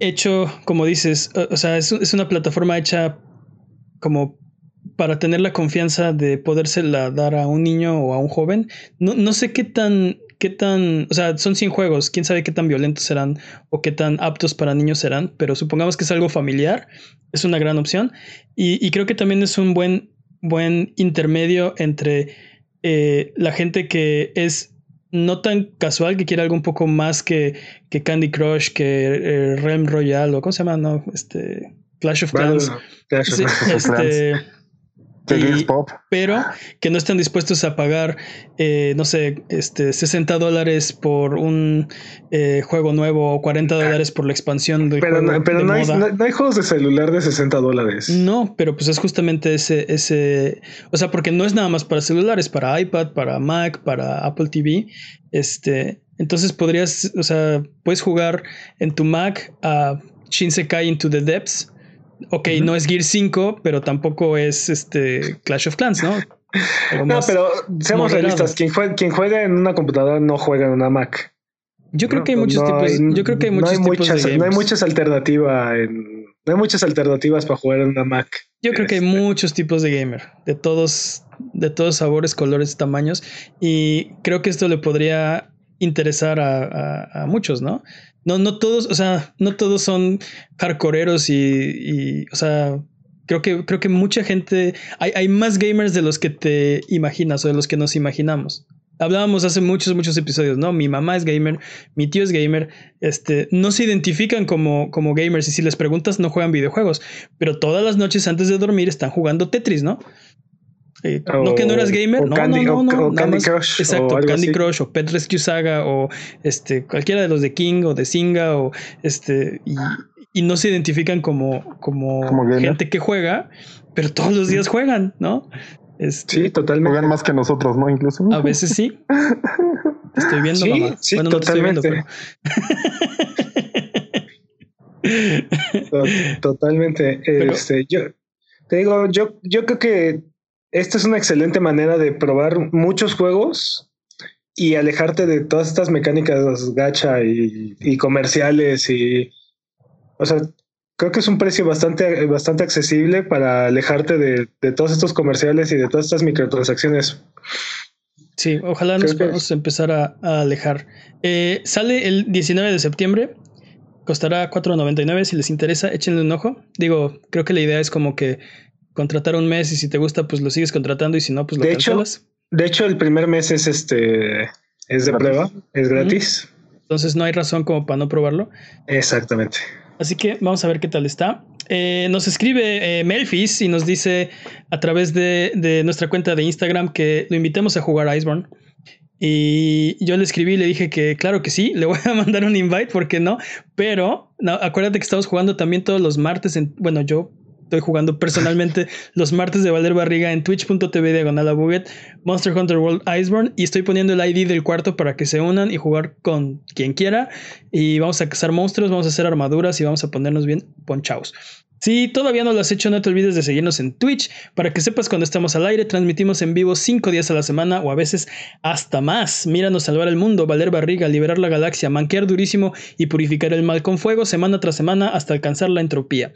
hecho, como dices, o, sea, es, una plataforma hecha como para tener la confianza de podérsela dar a un niño o a un joven. No, no sé qué tan, qué tan, o sea, son 100 juegos, quién sabe qué tan violentos serán o qué tan aptos para niños serán, pero supongamos que es algo familiar, es una gran opción. Y, creo que también es un buen, buen intermedio entre eh, la gente que es no tan casual, que quiere algo un poco más que, que Candy Crush, que eh, Realm Royale, o ¿cómo se llama? No, este, Clash of Clans. Clash of este, pero que no están dispuestos a pagar, eh, no sé, este, 60 dólares por un eh, juego nuevo o 40 dólares por la expansión del pero juego. pero no, hay, no, hay, juegos de celular de 60 dólares. No, pero pues es justamente ese, ese. O sea, porque no es nada más para celulares, para iPad, para Mac, para Apple TV. Este. Entonces podrías, o sea, puedes jugar en tu Mac a Shinsekai Into the Depths ok, no es Gear 5, pero tampoco es este Clash of Clans, ¿no? no, pero seamos realistas, quien juega, quien juega en una computadora no juega en una Mac. Yo creo que hay muchos tipos, yo creo que hay muchos tipos muchas, de No hay muchas alternativas en, no hay muchas alternativas para jugar en una Mac. Yo creo que hay este. muchos tipos de gamer, de todos, de todos sabores, colores, tamaños, y creo que esto le podría interesar a, a muchos, ¿no? No, no todos, o sea, no todos son hardcoreeros y, y, o sea, creo que, creo que mucha gente, hay, hay más gamers de los que te imaginas o de los que nos imaginamos. Hablábamos hace muchos, muchos episodios, ¿no? Mi mamá es gamer, mi tío es gamer, este, no se identifican como, como gamers y si les preguntas no juegan videojuegos, pero todas las noches antes de dormir están jugando Tetris, ¿no? No que no eras gamer, no, no, no, no, Candy Crush. Exacto, Candy Crush o Pet Rescue Saga o este, cualquiera de los de King o de Singa o este, y, y no se identifican como, como, gente que juega, pero todos los días juegan, ¿no? Este, sí, totalmente. Juegan más que nosotros, ¿no? Incluso. A veces sí. estoy viendo, mamá. Sí, bueno, totalmente. totalmente. este, yo te digo, yo, yo creo que esta es una excelente manera de probar muchos juegos y alejarte de todas estas mecánicas gacha y, comerciales y o sea creo que es un precio bastante bastante accesible para alejarte de, todos estos comerciales y de todas estas microtransacciones. Sí ojalá nos podamos empezar a, alejar. Eh, sale el 19 de septiembre costará 4.99 si les interesa échenle un ojo. Digo creo que la idea es como que contratar un mes y si te gusta, pues lo sigues contratando y si no, pues lo de Hecho, de hecho, el primer mes es este es de prueba, es gratis. Entonces no hay razón como para no probarlo. Exactamente. Así que vamos a ver qué tal está. Eh, nos escribe eh, Melfis y nos dice a través de, de, nuestra cuenta de Instagram que lo invitemos a jugar Iceborne. Y yo le escribí y le dije que claro que sí, le voy a mandar un invite, porque no? Pero no, acuérdate que estamos jugando también todos los martes, en, bueno, yo estoy jugando personalmente los martes de Valer Barriga en twitch.tv diagonal a Buget, Monster Hunter World Iceborne y estoy poniendo el ID del cuarto para que se unan y jugar con quien quiera y vamos a cazar monstruos, vamos a hacer armaduras y vamos a ponernos bien ponchaos. Si todavía no lo has hecho, no te olvides de seguirnos en Twitch para que sepas cuando estamos al aire. Transmitimos en vivo cinco días a la semana o a veces hasta más. Míranos salvar el mundo, valer barriga, liberar la galaxia, manquear durísimo y purificar el mal con fuego semana tras semana hasta alcanzar la entropía.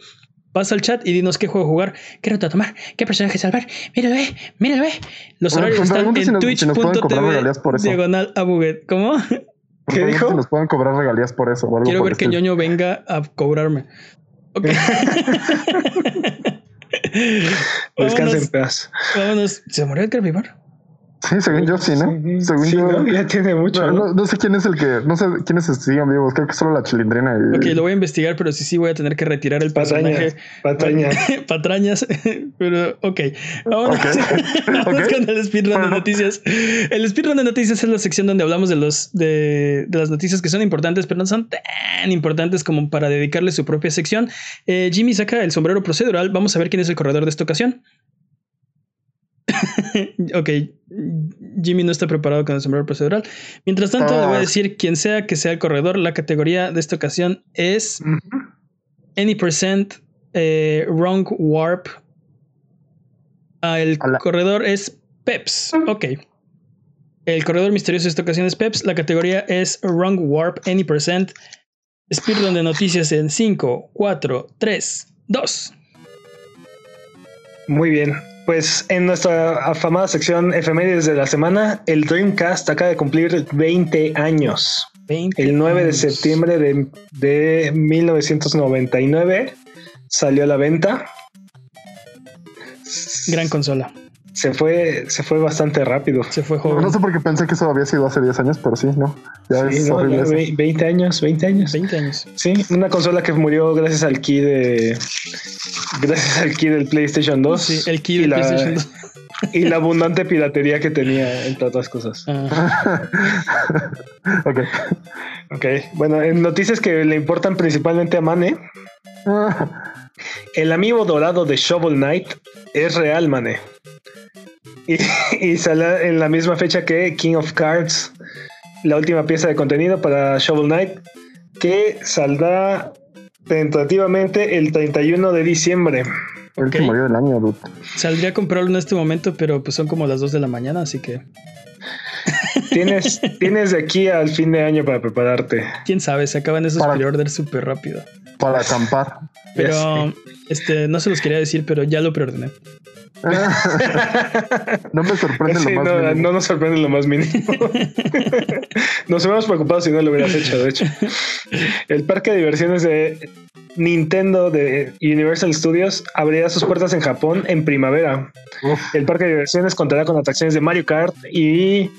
Pasa al chat y dinos qué juego jugar, qué ruta tomar, qué personaje salvar. Míralo, eh, míralo, eh. Los horarios están en twitch.tv diagonal a Buget. ¿Cómo? ¿Qué dijo? Si nos pueden cobrar regalías por eso. Quiero ver que ñoño venga a cobrarme. Ok. Descansen en paz. Vámonos. ¿Se murió el Bar? Sí, según yo sí, ¿no? según yo. ya tiene mucho. No, sé quién es el que. No sé quiénes siguen vivos. Creo que solo la chilindrina. Y... Ok, lo voy a investigar, pero sí, sí voy a tener que retirar el personaje. Patrañas. Patrañas. pero, ok. Vamos, Vamos con el speedrun de noticias. El speedrun de noticias es la sección donde hablamos de, los, de, de, las noticias que son importantes, pero no son tan importantes como para dedicarle su propia sección. Eh, Jimmy saca el sombrero procedural. Vamos a ver quién es el corredor de esta ocasión. ok, Jimmy no está preparado con el sombrero procedural. Mientras tanto, le voy a ah. decir quien sea que sea el corredor. La categoría de esta ocasión es Any Percent eh, Wrong Warp. Ah, el corredor es Peps. Ok. El corredor misterioso de esta ocasión es Peps. La categoría es Wrong Warp Any Percent. Speedrun de noticias en 5, 4, 3, 2. Muy bien. Pues en nuestra afamada sección efemérides de la semana, el Dreamcast acaba de cumplir 20 años. el 9 de septiembre de, de 1999 salió a la venta. Gran consola se fue, se fue bastante rápido. Se fue joven. No, sé por qué pensé que eso había sido hace 10 años, pero sí, ¿no? Ya es 20 años, 20 años. 20 años. Sí, una consola que murió gracias al key de. Gracias al key del PlayStation 2. Sí, el key del PlayStation 2. Y la abundante piratería que tenía, entre otras cosas. Ah. ok. Ok. Bueno, en noticias que le importan principalmente a Mane. el amigo dorado de Shovel Knight es real, Mane. Y, sale en la misma fecha que King of Cards, la última pieza de contenido para Shovel Knight, que saldrá tentativamente el 31 de diciembre. El último día del año, Saldría a comprarlo en este momento, pero pues son como las 2 de la mañana, así que. Tienes, tienes de aquí al fin de año para prepararte. Quién sabe, se acaban esos pre-orders súper rápido. Para acampar. Pero, este, no se los quería decir, pero ya lo preordené. no me sorprende lo más no, mínimo. No nos sorprende lo más mínimo. nos hubiéramos preocupado si no lo hubieras hecho, de hecho. El parque de diversiones de Nintendo de Universal Studios abrirá sus puertas en Japón en primavera. El parque de diversiones contará con atracciones de Mario Kart y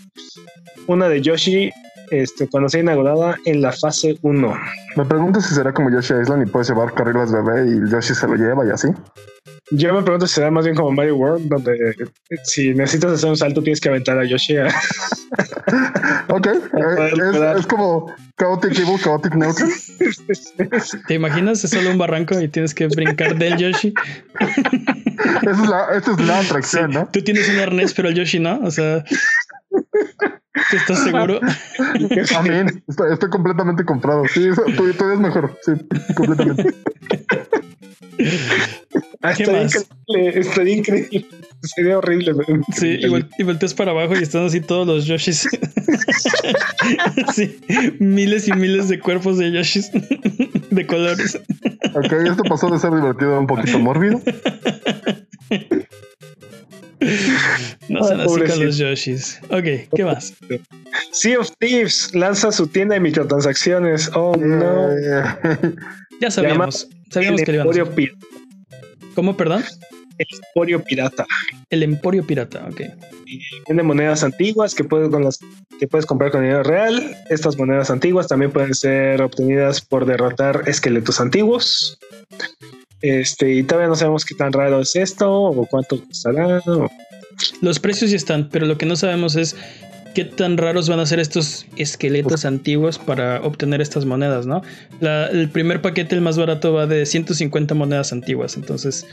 una de Yoshi este, cuando sea inaugurada en la fase 1. Me pregunto si será como Yoshi Island y puedes llevar carrilas bebé y Yoshi se lo lleva y así. Yo me pregunto si será más bien como Mario World, donde eh, si necesitas hacer un salto tienes que aventar a Yoshi. ok, eh, es, como Chaotic Evil, Chaotic Neutral. ¿Te imaginas? Es solo un barranco y tienes que brincar del Yoshi. Esa es la, esta es la atracción, ¿no? Tú tienes un arnés, pero el Yoshi no. O sea, ¿estás seguro? Amén. Estoy, estoy completamente comprado. Sí, tú, tú eres mejor. Sí, completamente. Ah, ¿Qué más? Increíble, estaría increíble. Sería horrible. Sí, y, volteas para abajo y están así todos los Yoshis. sí, miles y miles de cuerpos de Yoshis de colores. Ok, esto pasó de ser divertido a un poquito mórbido. No son así con los Yoshis. Ok, ¿qué más? Sea of Thieves lanza su tienda de microtransacciones. Oh no. Ya sabíamos. Sabíamos que le iban a ¿Cómo, perdón? El Emporio Pirata. El Emporio Pirata, ok. Vende monedas antiguas que puedes, con las, que puedes comprar con dinero real. Estas monedas antiguas también pueden ser obtenidas por derrotar esqueletos antiguos. Este, y todavía no sabemos qué tan raro es esto o cuánto costará. Los precios ya están, pero lo que no sabemos es qué tan raros van a ser estos esqueletos antiguos para obtener estas monedas, ¿no? el primer paquete, el más barato, va de 150 monedas antiguas, entonces...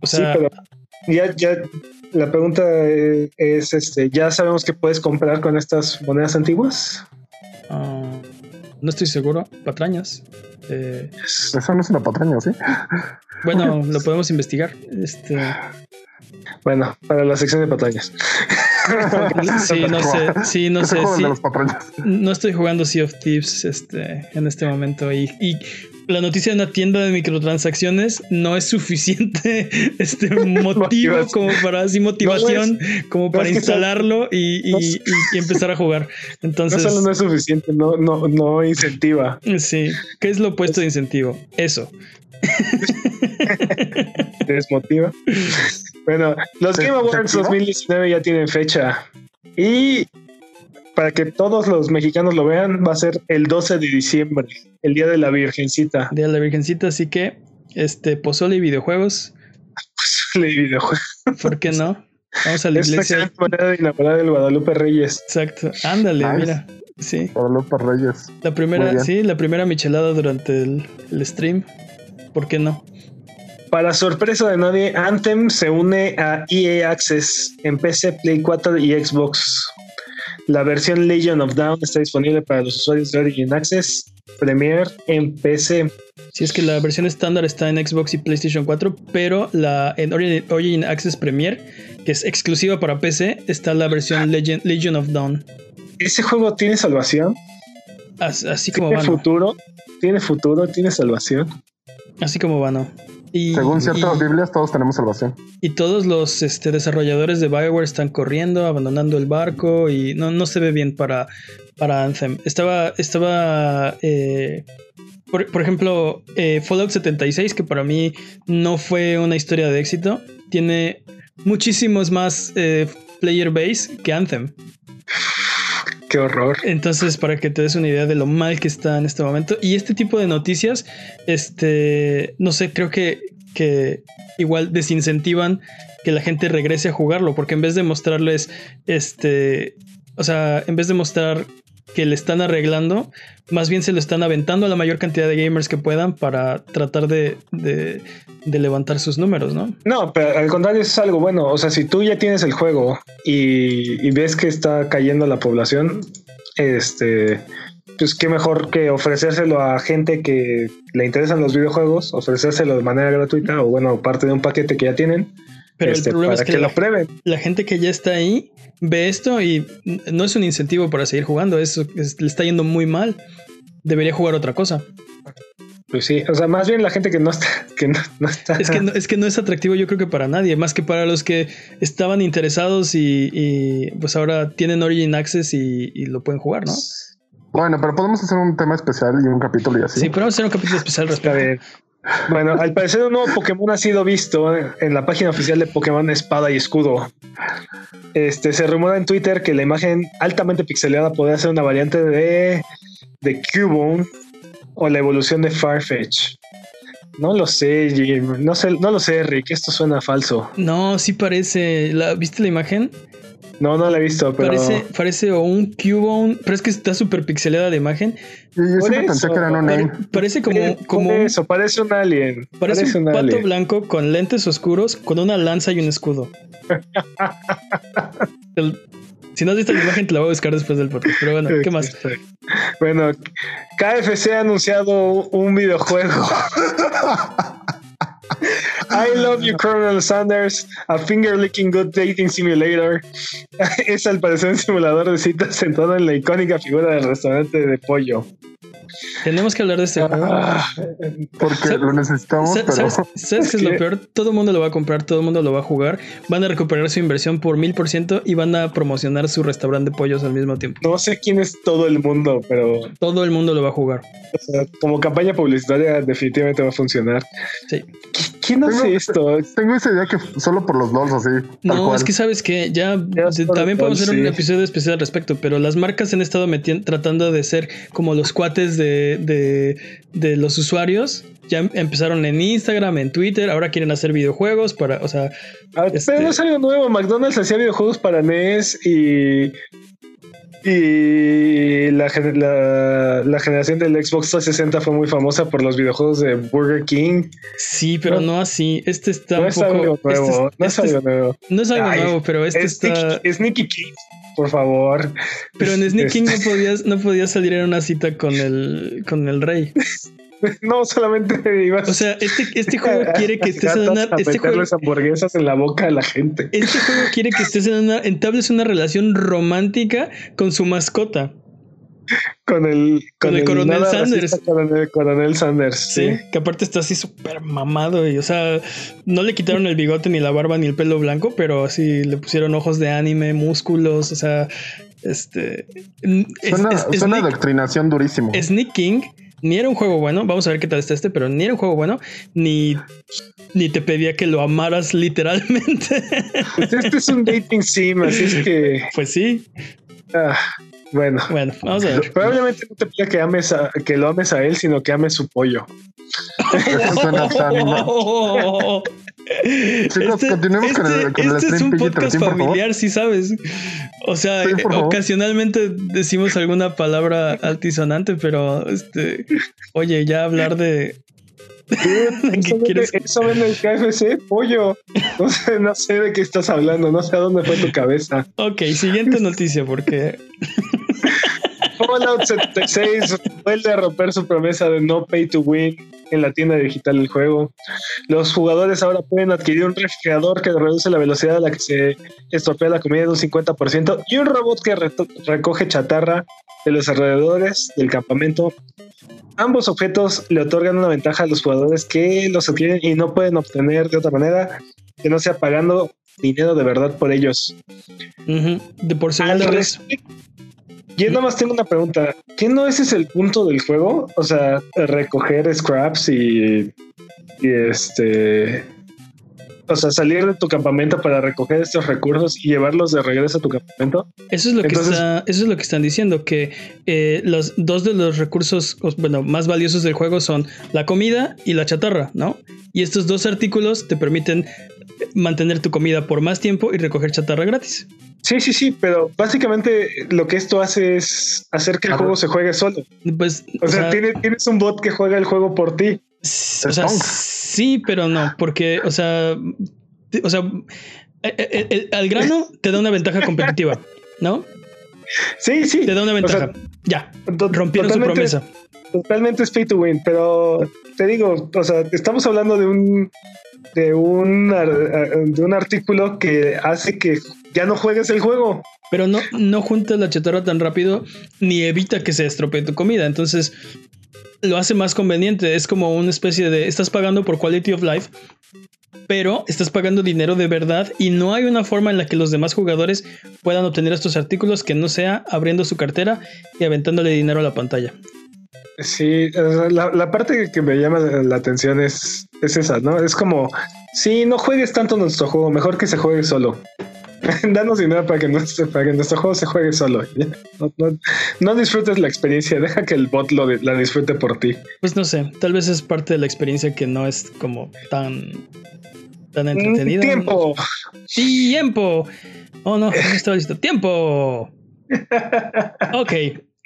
O sea, sí, pero ya, ya la pregunta es, este, ¿ya sabemos qué puedes comprar con estas monedas antiguas? Ah, no estoy seguro. Patrañas. Eh, Eso no es una patraña, ¿sí? Bueno, lo podemos investigar. Este... Bueno, para la sección de patrañas. sí, no sé. Sí, no sé. no estoy jugando Sea of Thieves este, en este momento. Y, la noticia de una tienda de microtransacciones no es suficiente este motivo como para así motivación como para instalarlo y, empezar a jugar. Entonces, no solo no es suficiente, no, no, no incentiva. Sí. ¿Qué es lo opuesto de incentivo? Eso. Desmotiva. bueno, los Game Awards 2019 ya tienen fecha. Y para que todos los mexicanos lo vean, va a ser el 12 de diciembre, el día de la Virgencita. Día de la Virgencita, así que este pozole y videojuegos. pozole y videojuegos. ¿Por qué no? Vamos a la iglesia. Es la manera de enamorar del Guadalupe Reyes. Exacto. Ándale, mira. Sí. Guadalupe Reyes. La primera, sí, la primera michelada durante el, el stream. ¿Por qué no? Para sorpresa de nadie, Anthem se une a EA Access en PC, Play 4 y Xbox. La versión Legion of Down está disponible para los usuarios de Origin Access, Premier en PC. Si es que la versión estándar está en Xbox y PlayStation 4, pero la en Origin, Access Premier, que es exclusiva para PC, está la versión Legion of Dawn. ¿Ese juego tiene salvación? así como ¿Tiene futuro? ¿Tiene futuro? ¿Tiene salvación? Así como va, ¿no? Según ciertas Biblias, todos tenemos salvación. Y todos los este, desarrolladores de Bioware están corriendo, abandonando el barco y no, no se ve bien para, para Anthem. Estaba, estaba eh, por, ejemplo, eh, Fallout 76, que para mí no fue una historia de éxito, tiene muchísimos más eh, player base que Anthem. Qué horror. Entonces, para que te des una idea de lo mal que está en este momento. Y este tipo de noticias, este, no sé, creo que, que igual desincentivan que la gente regrese a jugarlo, porque en vez de mostrarles, este, o sea, en vez de mostrar que le están arreglando, más bien se lo están aventando a la mayor cantidad de gamers que puedan para tratar de, de, levantar sus números, ¿no? No, pero al contrario es algo bueno. O sea, si tú ya tienes el juego y, ves que está cayendo la población, este, pues qué mejor que ofrecérselo a gente que le interesan los videojuegos, ofrecérselo de manera gratuita o bueno, parte de un paquete que ya tienen. Pero el este, problema es que, lo prueben. La gente que ya está ahí ve esto y no es un incentivo para seguir jugando, eso le está yendo muy mal. Debería jugar otra cosa. Pues sí, o sea, más bien la gente que no está, que no, está. Es que no, es que no es atractivo, yo creo que para nadie, más que para los que estaban interesados y, pues ahora tienen Origin Access y, lo pueden jugar, ¿no? Bueno, pero podemos hacer un tema especial y un capítulo y así. Sí, podemos hacer un capítulo especial respecto. Bueno, al parecer un nuevo Pokémon ha sido visto en la página oficial de Pokémon Espada y Escudo. Este se rumora en Twitter que la imagen altamente pixelada podría ser una variante de, de Cubone o la evolución de Farfetch. No lo sé, No, sé, no lo sé, Rick. Esto suena falso. No, sí parece. ¿La, ¿Viste la imagen? No, no la he visto, pero. Parece, parece un Cubone, pero es que está súper pixelada la imagen. Sí, yo siempre pensé que era un Parece como. como eso, parece un alien. Parece, un, pato blanco con lentes oscuros, con una lanza y un escudo. si no has visto la imagen, te la voy a buscar después del podcast. Pero bueno, ¿qué más? Bueno, KFC ha anunciado un videojuego. I love you, Colonel Sanders. A finger licking good dating simulator. es al parecer un simulador de citas sentado en la icónica figura del restaurante de pollo. Tenemos que hablar de este juego. Ah, porque lo necesitamos. ¿Sabes, qué es lo peor? Todo el mundo lo va a comprar, todo el mundo lo va a jugar. Van a recuperar su inversión por mil por ciento y van a promocionar su restaurante de pollos al mismo tiempo. No sé quién es todo el mundo, pero. Todo el mundo lo va a jugar. como campaña publicitaria, definitivamente va a funcionar. Sí. ¿Quién hace esto? Tengo esa idea que solo por los LOLs así. No, es que sabes que ya, también podemos hacer un episodio especial al respecto, pero las marcas han estado tratando de ser como los cuates de, de, los usuarios. Ya empezaron en Instagram, en Twitter, ahora quieren hacer videojuegos para, o sea... Pero este no es algo nuevo, McDonald's hacía videojuegos para NES y y la, la, generación del Xbox 360 fue muy famosa por los videojuegos de Burger King. Sí, pero no, así. Este está no es algo nuevo. no es algo nuevo. No es algo nuevo, pero este está. Sneaky King, por favor. Pero en Sneaky King no este. podías, no podías salir en una cita con el, con el rey. No, solamente ibas. O sea, este, este juego quiere que estés en una. Este juego, hamburguesas en la boca de la gente. Este juego quiere que estés en una. entables una relación romántica con su mascota. Con el. Con, el, coronel Sanders. Con el coronel Sanders. Sí, que aparte está así súper mamado. Y, o sea, no le quitaron el bigote, ni la barba, ni el pelo blanco, pero así le pusieron ojos de anime, músculos. O sea, este. Es, una, adoctrinación durísimo. Sneak King ni era un juego bueno, vamos a ver qué tal está este, pero ni era un juego bueno, ni, ni te pedía que lo amaras literalmente. Pues este es un dating sim, así es que. Pues sí. Ah, bueno. Bueno, vamos a ver. Probablemente no te pida que ames a, que lo ames a él, sino que ames su pollo. Este, continuemos con el, con este es un podcast familiar, sí sabes. O sea, ocasionalmente decimos alguna palabra altisonante, pero este, oye, ya hablar de. ¿Qué quieres? Eso en el KFC, pollo. No sé, no sé de qué estás hablando, no sé a dónde fue tu cabeza. Ok, siguiente noticia, porque. Fallout 76 vuelve a romper su promesa de no pay to win en la tienda digital del juego. Los jugadores ahora pueden adquirir un refrigerador que reduce la velocidad a la que se estropea la comida de un 50% y un robot que recoge chatarra de los alrededores del campamento. Ambos objetos le otorgan una ventaja a los jugadores que los adquieren y no pueden obtener de otra manera que no sea pagando dinero de verdad por ellos. De por segunda vez. Yo nada más tengo una pregunta. ¿Qué no ese es el punto del juego? O sea, recoger scraps y, y este. O sea, salir de tu campamento para recoger estos recursos y llevarlos de regreso a tu campamento. Eso es lo que está, eso es lo que están diciendo, que eh, los dos de los recursos, bueno, más valiosos del juego son la comida y la chatarra, ¿no? Y estos dos artículos te permiten mantener tu comida por más tiempo y recoger chatarra gratis. Sí, sí, sí, pero básicamente lo que esto hace es hacer que el juego se juegue solo. Pues, o, sea, tienes, un bot que juega el juego por ti. O sea, sí, pero no, porque, o sea, o sea, eh, eh, el, al grano te da una ventaja competitiva, ¿no? Sí, sí. Te da una ventaja. ya, rompieron su promesa. Totalmente es pay to win, pero te digo, o sea, estamos hablando de un de un, de un artículo que hace que ya no juegues el juego. Pero no, no juntas la chatarra tan rápido ni evita que se estropee tu comida. Entonces lo hace más conveniente. Es como una especie de estás pagando por quality of life, pero estás pagando dinero de verdad y no hay una forma en la que los demás jugadores puedan obtener estos artículos que no sea abriendo su cartera y aventándole dinero a la pantalla. Sí, la, parte que me llama la atención es, es esa, ¿no? Es como, si no juegues tanto nuestro juego, mejor que se juegue solo. Danos dinero para que, nuestro, para que nuestro juego se juegue solo. No, disfrutes la experiencia, deja que el bot lo, la disfrute por ti. Pues no sé, tal vez es parte de la experiencia que no es como tan, tan mm, entretenida. Tiempo. Tiempo. Oh no, no estaba listo. Tiempo. Ok,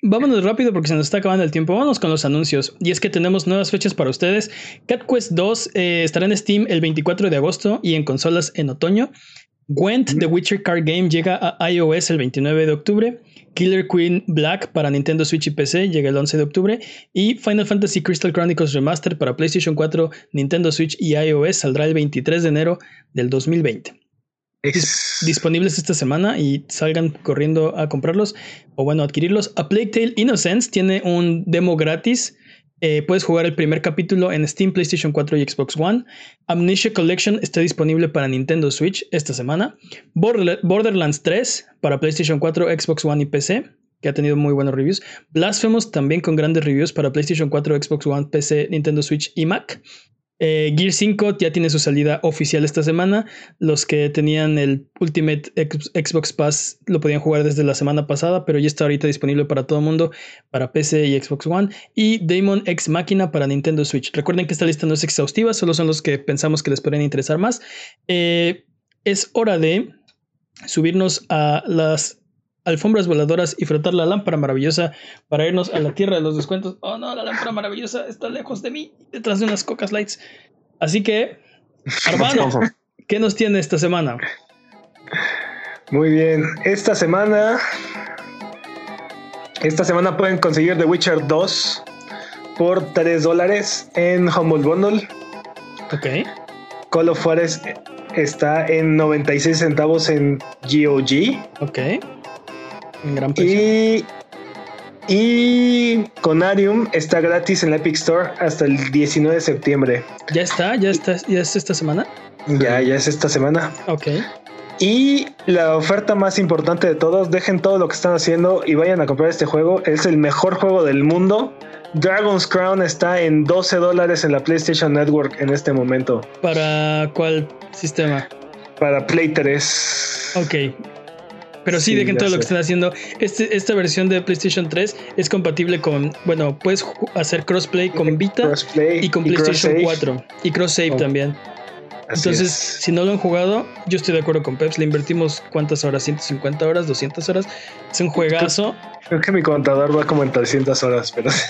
Vámonos rápido porque se nos está acabando el tiempo. Vámonos con los anuncios. Y es que tenemos nuevas fechas para ustedes. Cat Quest 2 eh, estará en Steam el 24 de agosto y en consolas en otoño. Gwent, The Witcher Card Game, llega a iOS el 29 de octubre. Killer Queen Black para Nintendo Switch y PC llega el 11 de octubre. Y Final Fantasy Crystal Chronicles Remastered para PlayStation 4, Nintendo Switch y iOS saldrá el 23 de enero del 2020 disponibles esta semana y salgan corriendo a comprarlos o bueno, adquirirlos. A Plague Tale Innocence tiene un demo gratis. Eh, puedes jugar el primer capítulo en Steam, PlayStation 4 y Xbox One. Amnesia Collection está disponible para Nintendo Switch esta semana. Borderlands 3 para PlayStation 4, Xbox One y PC, que ha tenido muy buenos reviews. Blasphemous también con grandes reviews para PlayStation 4, Xbox One, PC, Nintendo Switch y Mac. Eh, Gear 5 ya tiene su salida oficial esta semana. Los que tenían el Ultimate Xbox Pass lo podían jugar desde la semana pasada, pero ya está ahorita disponible para todo el mundo, para PC y Xbox One. Y Daemon X Máquina para Nintendo Switch. Recuerden que esta lista no es exhaustiva, solo son los que pensamos que les podrían interesar más. Eh, es hora de subirnos a las alfombras voladoras y frotar la lámpara maravillosa para irnos a la tierra de los descuentos. Oh no, la lámpara maravillosa está lejos de mí, detrás de unas cocas lights. Así que, hermano, ¿qué nos tiene esta semana? Muy bien, esta semana. Esta semana pueden conseguir The Witcher 2 por 3 dólares en Humble Bundle. Ok. Call of Juarez está en 96 centavos en GOG. Ok. Y, y Conarium está gratis en la Epic Store hasta el 19 de septiembre. ¿Ya está? ¿Ya está? ¿Ya es esta semana? Ya, ya es esta semana. Ok. Y la oferta más importante de todos, dejen todo lo que están haciendo y vayan a comprar este juego. Es el mejor juego del mundo Dragon's Crown está en 12 dólares en la PlayStation Network en este momento. ¿Para cuál sistema? Para Play 3. Ok. Pero sí, dejen todo lo que están haciendo. Este, esta versión de PlayStation 3 es compatible con, bueno, puedes hacer crossplay con Vita y con PlayStation 4 y cross save oh. también. Entonces, si no lo han jugado, yo estoy de acuerdo con Peps. Le invertimos cuántas horas, 150 horas, 200 horas. Es un juegazo. Creo, que mi contador va como en 300 horas, pero.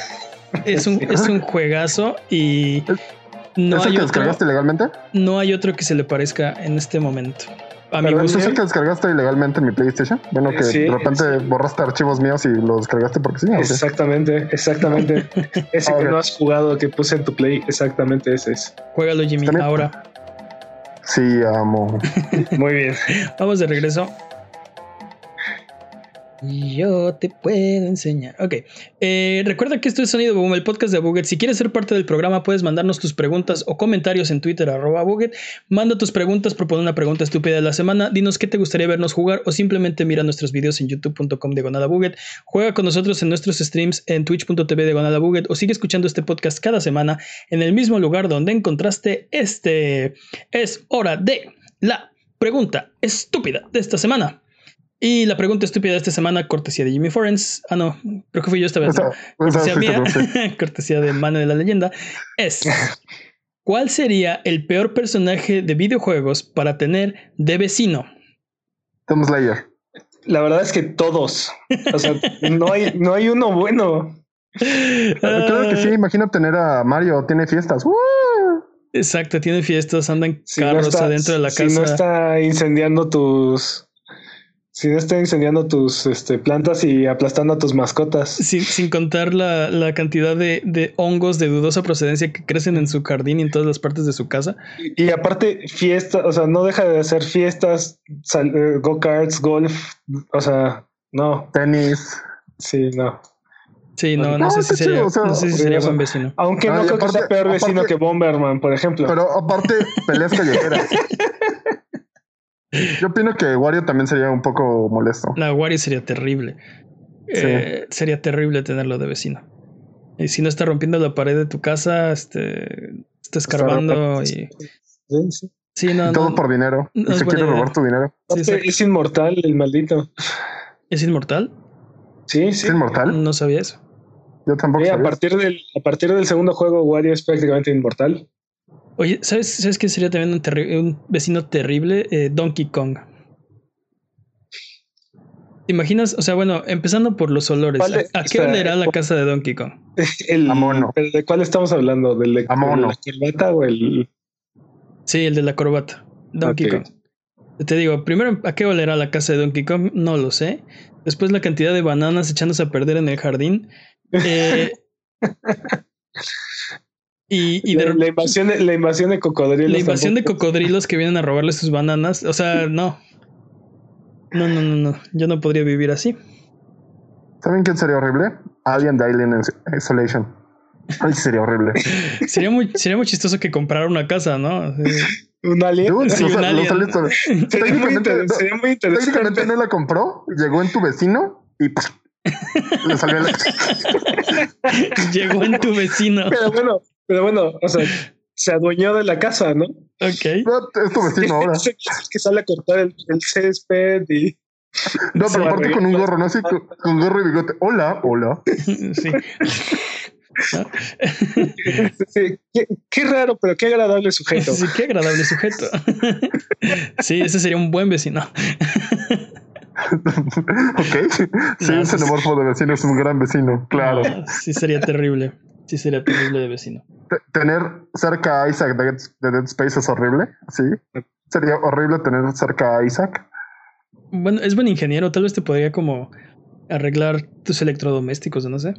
Es un, es un juegazo y. No ¿Es el que descargaste legalmente? No hay otro que se le parezca en este momento. ¿Es el que descargaste ilegalmente en mi PlayStation? Bueno, que de repente borraste archivos míos y los descargaste porque sí. Exactamente, exactamente. ese que no has jugado, que puse en tu Play, exactamente ese es. Juégalo, Jimmy, ahora. Sí, amo. Muy bien. Vamos de regreso. Yo te puedo enseñar. Ok. Eh, recuerda que esto es Sonido Boom, el podcast de Buget. Si quieres ser parte del programa, puedes mandarnos tus preguntas o comentarios en Twitter, arroba Buget. Manda tus preguntas, propone una pregunta estúpida de la semana. Dinos qué te gustaría vernos jugar o simplemente mira nuestros videos en youtube.com de Buget. Juega con nosotros en nuestros streams en twitch.tv de Buget o sigue escuchando este podcast cada semana en el mismo lugar donde encontraste este. Es hora de la pregunta estúpida de esta semana. Y la pregunta estúpida de esta semana, cortesía de Jimmy Forens. Ah, no, creo que fui yo esta vez. cortesía mía, cortesía de Mano de la Leyenda. Es: ¿Cuál sería el peor personaje de videojuegos para tener de vecino? Tom Slayer. La verdad es que todos. O sea, no hay, no hay uno bueno. Claro que sí, imagino tener a Mario, tiene fiestas. Exacto, tiene fiestas, andan carros adentro de la casa. Si no está incendiando tus si no está incendiando tus este, plantas y aplastando a tus mascotas. Sin, sin contar la, la cantidad de, de, hongos de dudosa procedencia que crecen en su jardín y en todas las partes de su casa. Y, aparte, fiestas, o sea, no deja de hacer fiestas, eh, go-karts, golf, o sea, no. Tenis. Sí, no. Sí, no, no, sé, si sería, no sé si sería buen vecino. Aunque no creo que sea peor vecino que Bomberman, por ejemplo. Pero aparte, peleas callejeras. Yo opino que Wario también sería un poco molesto. La Wario sería terrible. Eh, sería terrible tenerlo de vecino. Y si no está rompiendo la pared de tu casa, este, está escarbando y. Sí, no, Todo por dinero. No se quiere robar tu dinero. es inmortal el maldito. ¿Es inmortal? Sí, sí. ¿Es inmortal? No sabía eso. Yo tampoco. a, partir del, a partir del segundo juego, Wario es prácticamente inmortal. Oye, ¿sabes, ¿sabes qué sería también un, vecino terrible? Eh, Donkey Kong. ¿Te imaginas? O sea, bueno, empezando por los olores. ¿A, qué olerá la casa de Donkey Kong? El, a mono. ¿De cuál estamos hablando? ¿Del de, la corbata o el...? Sí, el de la corbata. Donkey Kong. Te digo, primero, ¿a qué olerá la casa de Donkey Kong? No lo sé. Después la cantidad de bananas echándose a perder en el jardín. Eh, Y, la, invasión de, la invasión de cocodrilos. La invasión de cocodrilos que vienen a robarle sus bananas. O sea, no. No, no, no, no. Yo no podría vivir así. ¿Saben quién sería horrible? Alien de Alien Isolation. Ay, sería horrible. sería, muy, sería muy chistoso que comprara una casa, ¿no? ¿Un alien? sí, un alien. sería, muy interesante. Técnicamente no la compró, llegó en tu vecino y le salió la... Llegó en tu vecino. Pero bueno, pero bueno, o sea, se adueñó de la casa, ¿no? Ok. es tu vecino ahora. que sale a cortar el, césped y. No, pero aparte con un gorro, ¿no? Así con, gorro y bigote. Hola, hola. Sí. qué, raro, pero qué agradable sujeto. Sí, qué agradable sujeto. Sí, ese sería un buen vecino. ok. Sí, un xenomorfo de vecino es un gran vecino, claro. sí, sería terrible. Sí, sería terrible de vecino. Tener cerca a Isaac de, Dead Space es horrible, sí. Sería horrible tener cerca a Isaac. Bueno, es buen ingeniero, tal vez te podría como arreglar tus electrodomésticos, no sé.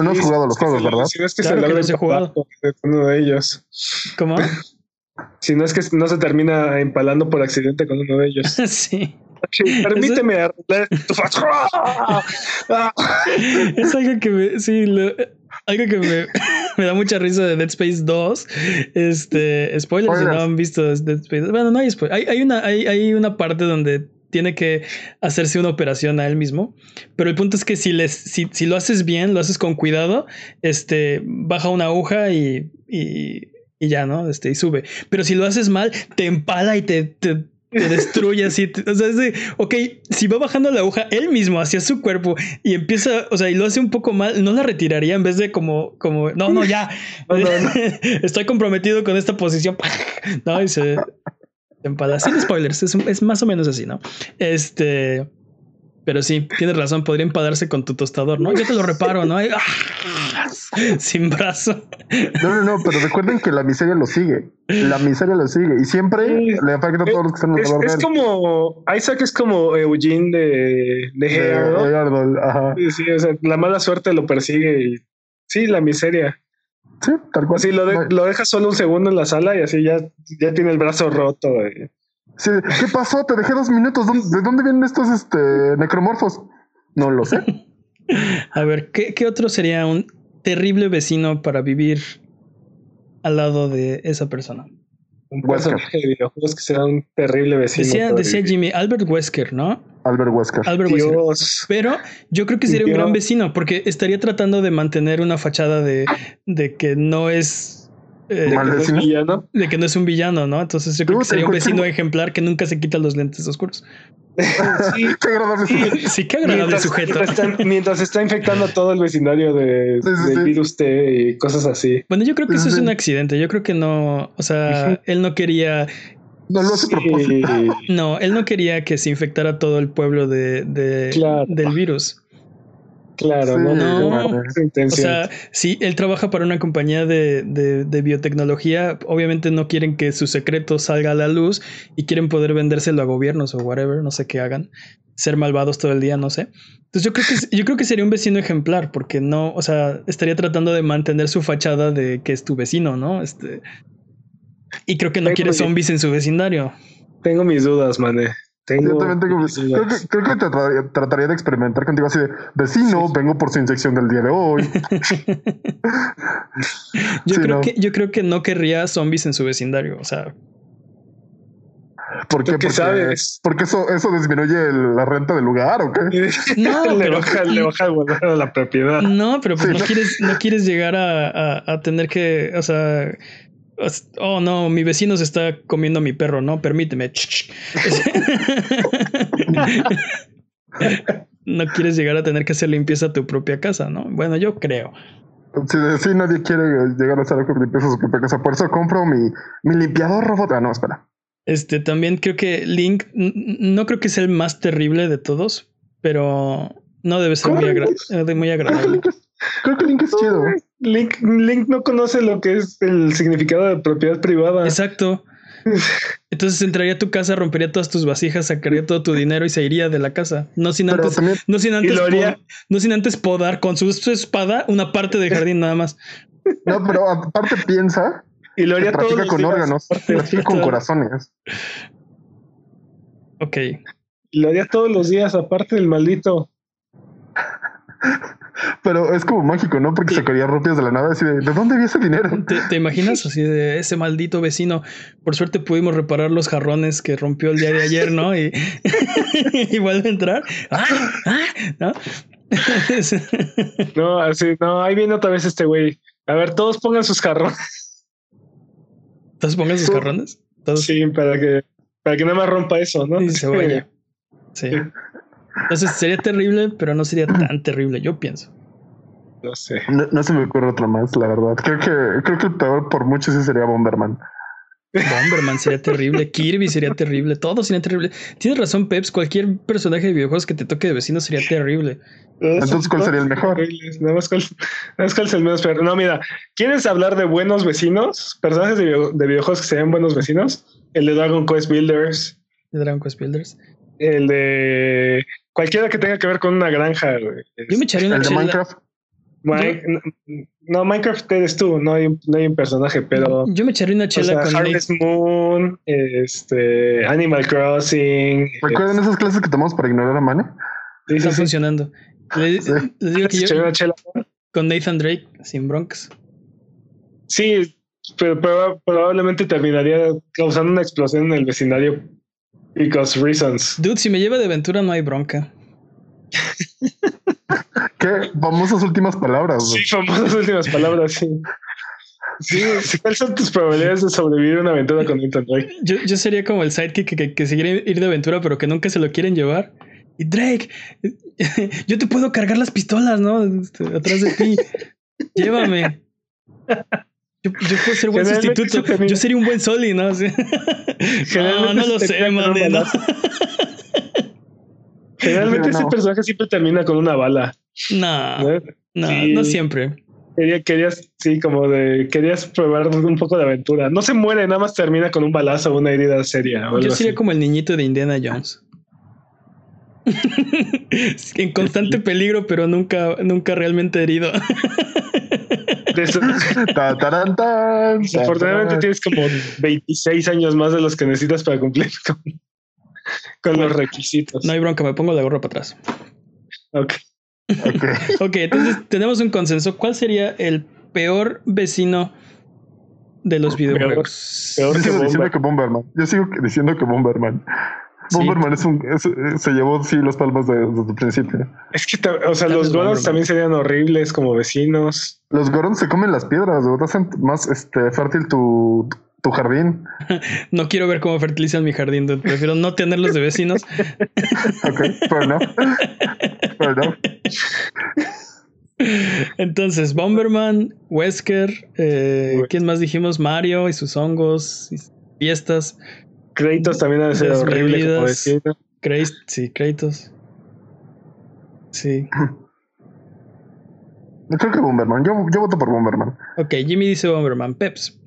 No, has jugado los juegos, ¿verdad? Si no es que se que los he jugado. uno de ellos. ¿Cómo? si no es que no se termina empalando por accidente con uno de ellos. sí. permíteme arreglar tu Es algo que me, sí, lo, algo que me, me, da mucha risa de Dead Space 2. Este, spoilers, si no han visto Dead Space. Bueno, no hay spoilers. Hay, hay, una, hay, hay una parte donde tiene que hacerse una operación a él mismo. Pero el punto es que si, les, si, si lo haces bien, lo haces con cuidado, este, baja una aguja y, y, y, ya, ¿no? Este, y sube. Pero si lo haces mal, te empala y te, te, destruye así. O sea, es de, ok, si va bajando la aguja él mismo hacia su cuerpo y empieza, o sea, y lo hace un poco mal, no la retiraría en vez de como, como, no, no, ya. Estoy comprometido con esta posición. No, y se, empala. Sin spoilers, es, es más o menos así, ¿no? Este. Pero sí, tienes razón, podría empadarse con tu tostador, ¿no? Yo te lo reparo, ¿no? ¡ah! Sin brazo. No, no, no, pero recuerden que la miseria lo sigue. La miseria lo sigue. Y siempre le afecta a todos los que están alrededor es, es como. Isaac es como Eugene de, de, de Ajá. Sí, o sea, la mala suerte lo persigue y. Sí, la miseria. Sí, tal cual. Sí, lo, lo dejas solo un segundo en la sala y así ya, ya tiene el brazo roto. ¿Qué pasó? Te dejé dos minutos. ¿De dónde vienen estos este, necromorfos? No lo sé. A ver, ¿qué, ¿qué, otro sería un terrible vecino para vivir al lado de esa persona? Un personaje de videojuegos que sea un terrible vecino. Decía, decía Jimmy, Albert Wesker, ¿no? Albert Wesker. Albert Wesker. Pero yo creo que sería un gran vecino porque estaría tratando de mantener una fachada de, de que no es eh, de, que no es villano. de que no es un villano, ¿no? Entonces yo creo que sería un vecino ejemplar que nunca se quita los lentes oscuros. sí, qué agradable sí, sí, qué agradable mientras, sujeto. Mientras está, infectando todo el vecindario de, del virus T y cosas así. Bueno, yo creo que eso es un accidente. Yo creo que no, o sea, él no quería no lo hace propósito. No, él no quería que se infectara todo el pueblo de, de del virus. Claro, no, no, o sea, si él trabaja para una compañía de, de, biotecnología, obviamente no quieren que su secreto salga a la luz y quieren poder vendérselo a gobiernos o whatever, no sé qué hagan, ser malvados todo el día, no sé. Entonces yo creo que yo creo que sería un vecino ejemplar, porque no, o sea, estaría tratando de mantener su fachada de que es tu vecino, ¿no? Este y creo que no quiere zombies en su vecindario. Tengo mis dudas, mané. Tengo creo, que, creo que trataría, de experimentar contigo así de vecino, vengo por su inyección del día de hoy. yo, creo que, yo creo que no querría zombies en su vecindario. O sea, ¿Por qué? Porque, sabes. porque eso, eso disminuye la renta del lugar o qué? No, le, baja, le baja el valor a la propiedad. No, pero pues no, quieres, no quieres llegar a, a, a, tener que, o sea, Oh no, mi vecino se está comiendo a mi perro, no, permíteme. no quieres llegar a tener que hacer limpieza a tu propia casa, ¿no? Bueno, yo creo. Si nadie quiere llegar a hacer limpieza a su propia casa. Por eso compro mi, mi limpiador robot. Ah, no, espera. Este también creo que Link, no creo que sea el más terrible de todos, pero no debe ser muy, muy agradable. Creo que Link es chido. Link, Link no conoce lo que es el significado de propiedad privada. Exacto. Entonces entraría a tu casa, rompería todas tus vasijas, sacaría todo tu dinero y se iría de la casa. No sin antes, no sin antes, no sin antes podar con su, espada una parte del jardín nada más. No, pero aparte piensa y lo haría todo con órganos, con corazones. Ok. Y lo haría todos los días, aparte del maldito. Pero es como mágico, ¿no? Porque sacaría rupias de la nada así de ¿de dónde viene ese dinero? ¿Te, imaginas así de ese maldito vecino? Por suerte pudimos reparar los jarrones que rompió el día de ayer, ¿no? Y, vuelve a entrar. ¡Ah! ¡Ah! ¿No? no, así, no, ahí viene otra vez este güey. A ver, todos pongan sus jarrones. ¿Todos pongan sus jarrones? Sí, para que, para que no me rompa eso, ¿no? Y se vaya. Sí. Entonces sería terrible, pero no sería tan terrible, yo pienso. No sé. No, se me ocurre otra más, la verdad. Creo que, creo que el peor por mucho sí sería Bomberman. Bomberman sería terrible, Kirby sería terrible, todo sería terrible. Tienes razón, Peps, cualquier personaje de videojuegos que te toque de vecino sería terrible. Entonces, ¿cuál sería el mejor? Nada más cuál, es el menos peor. No, mira, ¿quieres hablar de buenos vecinos? Personajes de, de videojuegos que serían buenos vecinos. El de Dragon Quest Builders. De Dragon Quest Builders. El de Cualquiera que tenga que ver con una granja, güey. Yo me echaría una ¿El de Minecraft? no, Minecraft eres tú, no hay, no hay un personaje, pero. Yo me echaría una chela con Harvest Moon, este, Animal Crossing. ¿Recuerdan esas clases que tomamos para ignorar a Mane? Sí, Está funcionando. Les, digo que yo, una chela. con Nathan Drake, sin broncas. Sí, pero, probablemente terminaría causando una explosión en el vecindario Because reasons. Dude, si me lleva de aventura no hay bronca. ¿Qué? Famosas últimas palabras. Sí, famosas últimas palabras, sí. Sí, ¿cuáles son tus probabilidades de sobrevivir a una aventura con Nathan Drake? Yo, yo sería como el sidekick que, que, se quiere ir de aventura, pero que nunca se lo quieren llevar. Y Drake, yo te puedo cargar las pistolas, ¿no? Este, atrás de ti. Llévame. Yo, puedo ser buen sustituto. Yo sería un buen Soli, ¿no? no, no lo sé, man. Generalmente ese personaje siempre termina con una bala. No, no, no siempre. Quería, querías, sí, como de, querías probar un poco de aventura. No se muere, nada más termina con un balazo o una herida seria. Yo sería como el niñito de Indiana Jones. en constante peligro, pero nunca, nunca realmente herido. Afortunadamente tienes como 26 años más de los que necesitas para cumplir con, los requisitos. No hay bronca, me pongo la gorra para atrás. Ok. ok, entonces tenemos un consenso. ¿Cuál sería el peor vecino de los videojuegos? Yo sigo diciendo que Bomberman. Yo sigo diciendo que Bomberman. Bomberman es un, se llevó sí los palmas desde el principio. Es que, o sea, los Gorons también serían horribles como vecinos. Los Gorons se comen las piedras, hacen más este, fértil tu, tu jardín. no quiero ver cómo fertilizan mi jardín, prefiero no tenerlos de vecinos. ok, pero no. Pero no. Entonces, Bomberman, Wesker, eh, ¿quién más dijimos? Mario y sus hongos, y fiestas. Créditos también ha sido horrible como sí, créditos. Sí. Yo creo que Bomberman. Yo, yo voto por Bomberman. Ok, Jimmy dice Bomberman. Peps.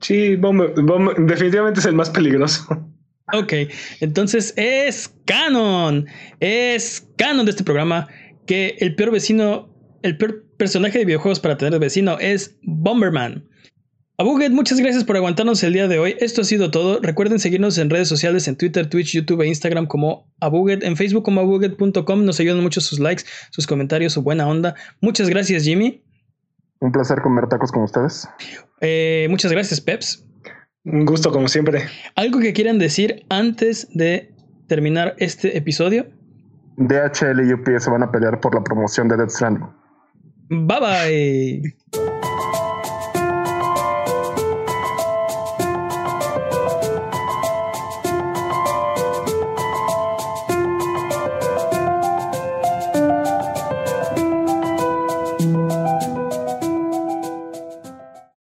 Sí, Bomber, definitivamente es el más peligroso. Ok, entonces es canon. Es canon de este programa que el peor vecino, el peor personaje de videojuegos para tener vecino es Bomberman. Abuget, muchas gracias por aguantarnos el día de hoy. Esto ha sido todo. Recuerden seguirnos en redes sociales, en Twitter, Twitch, YouTube e Instagram como Abuget, en Facebook como abuget.com. Nos ayudan mucho sus likes, sus comentarios, su buena onda. Muchas gracias, Jimmy. Un placer comer tacos con ustedes. Eh, muchas gracias, Peps. Un gusto, como siempre. ¿Algo que quieran decir antes de terminar este episodio? DHL y UPS van a pelear por la promoción de Death Stranding. Bye bye.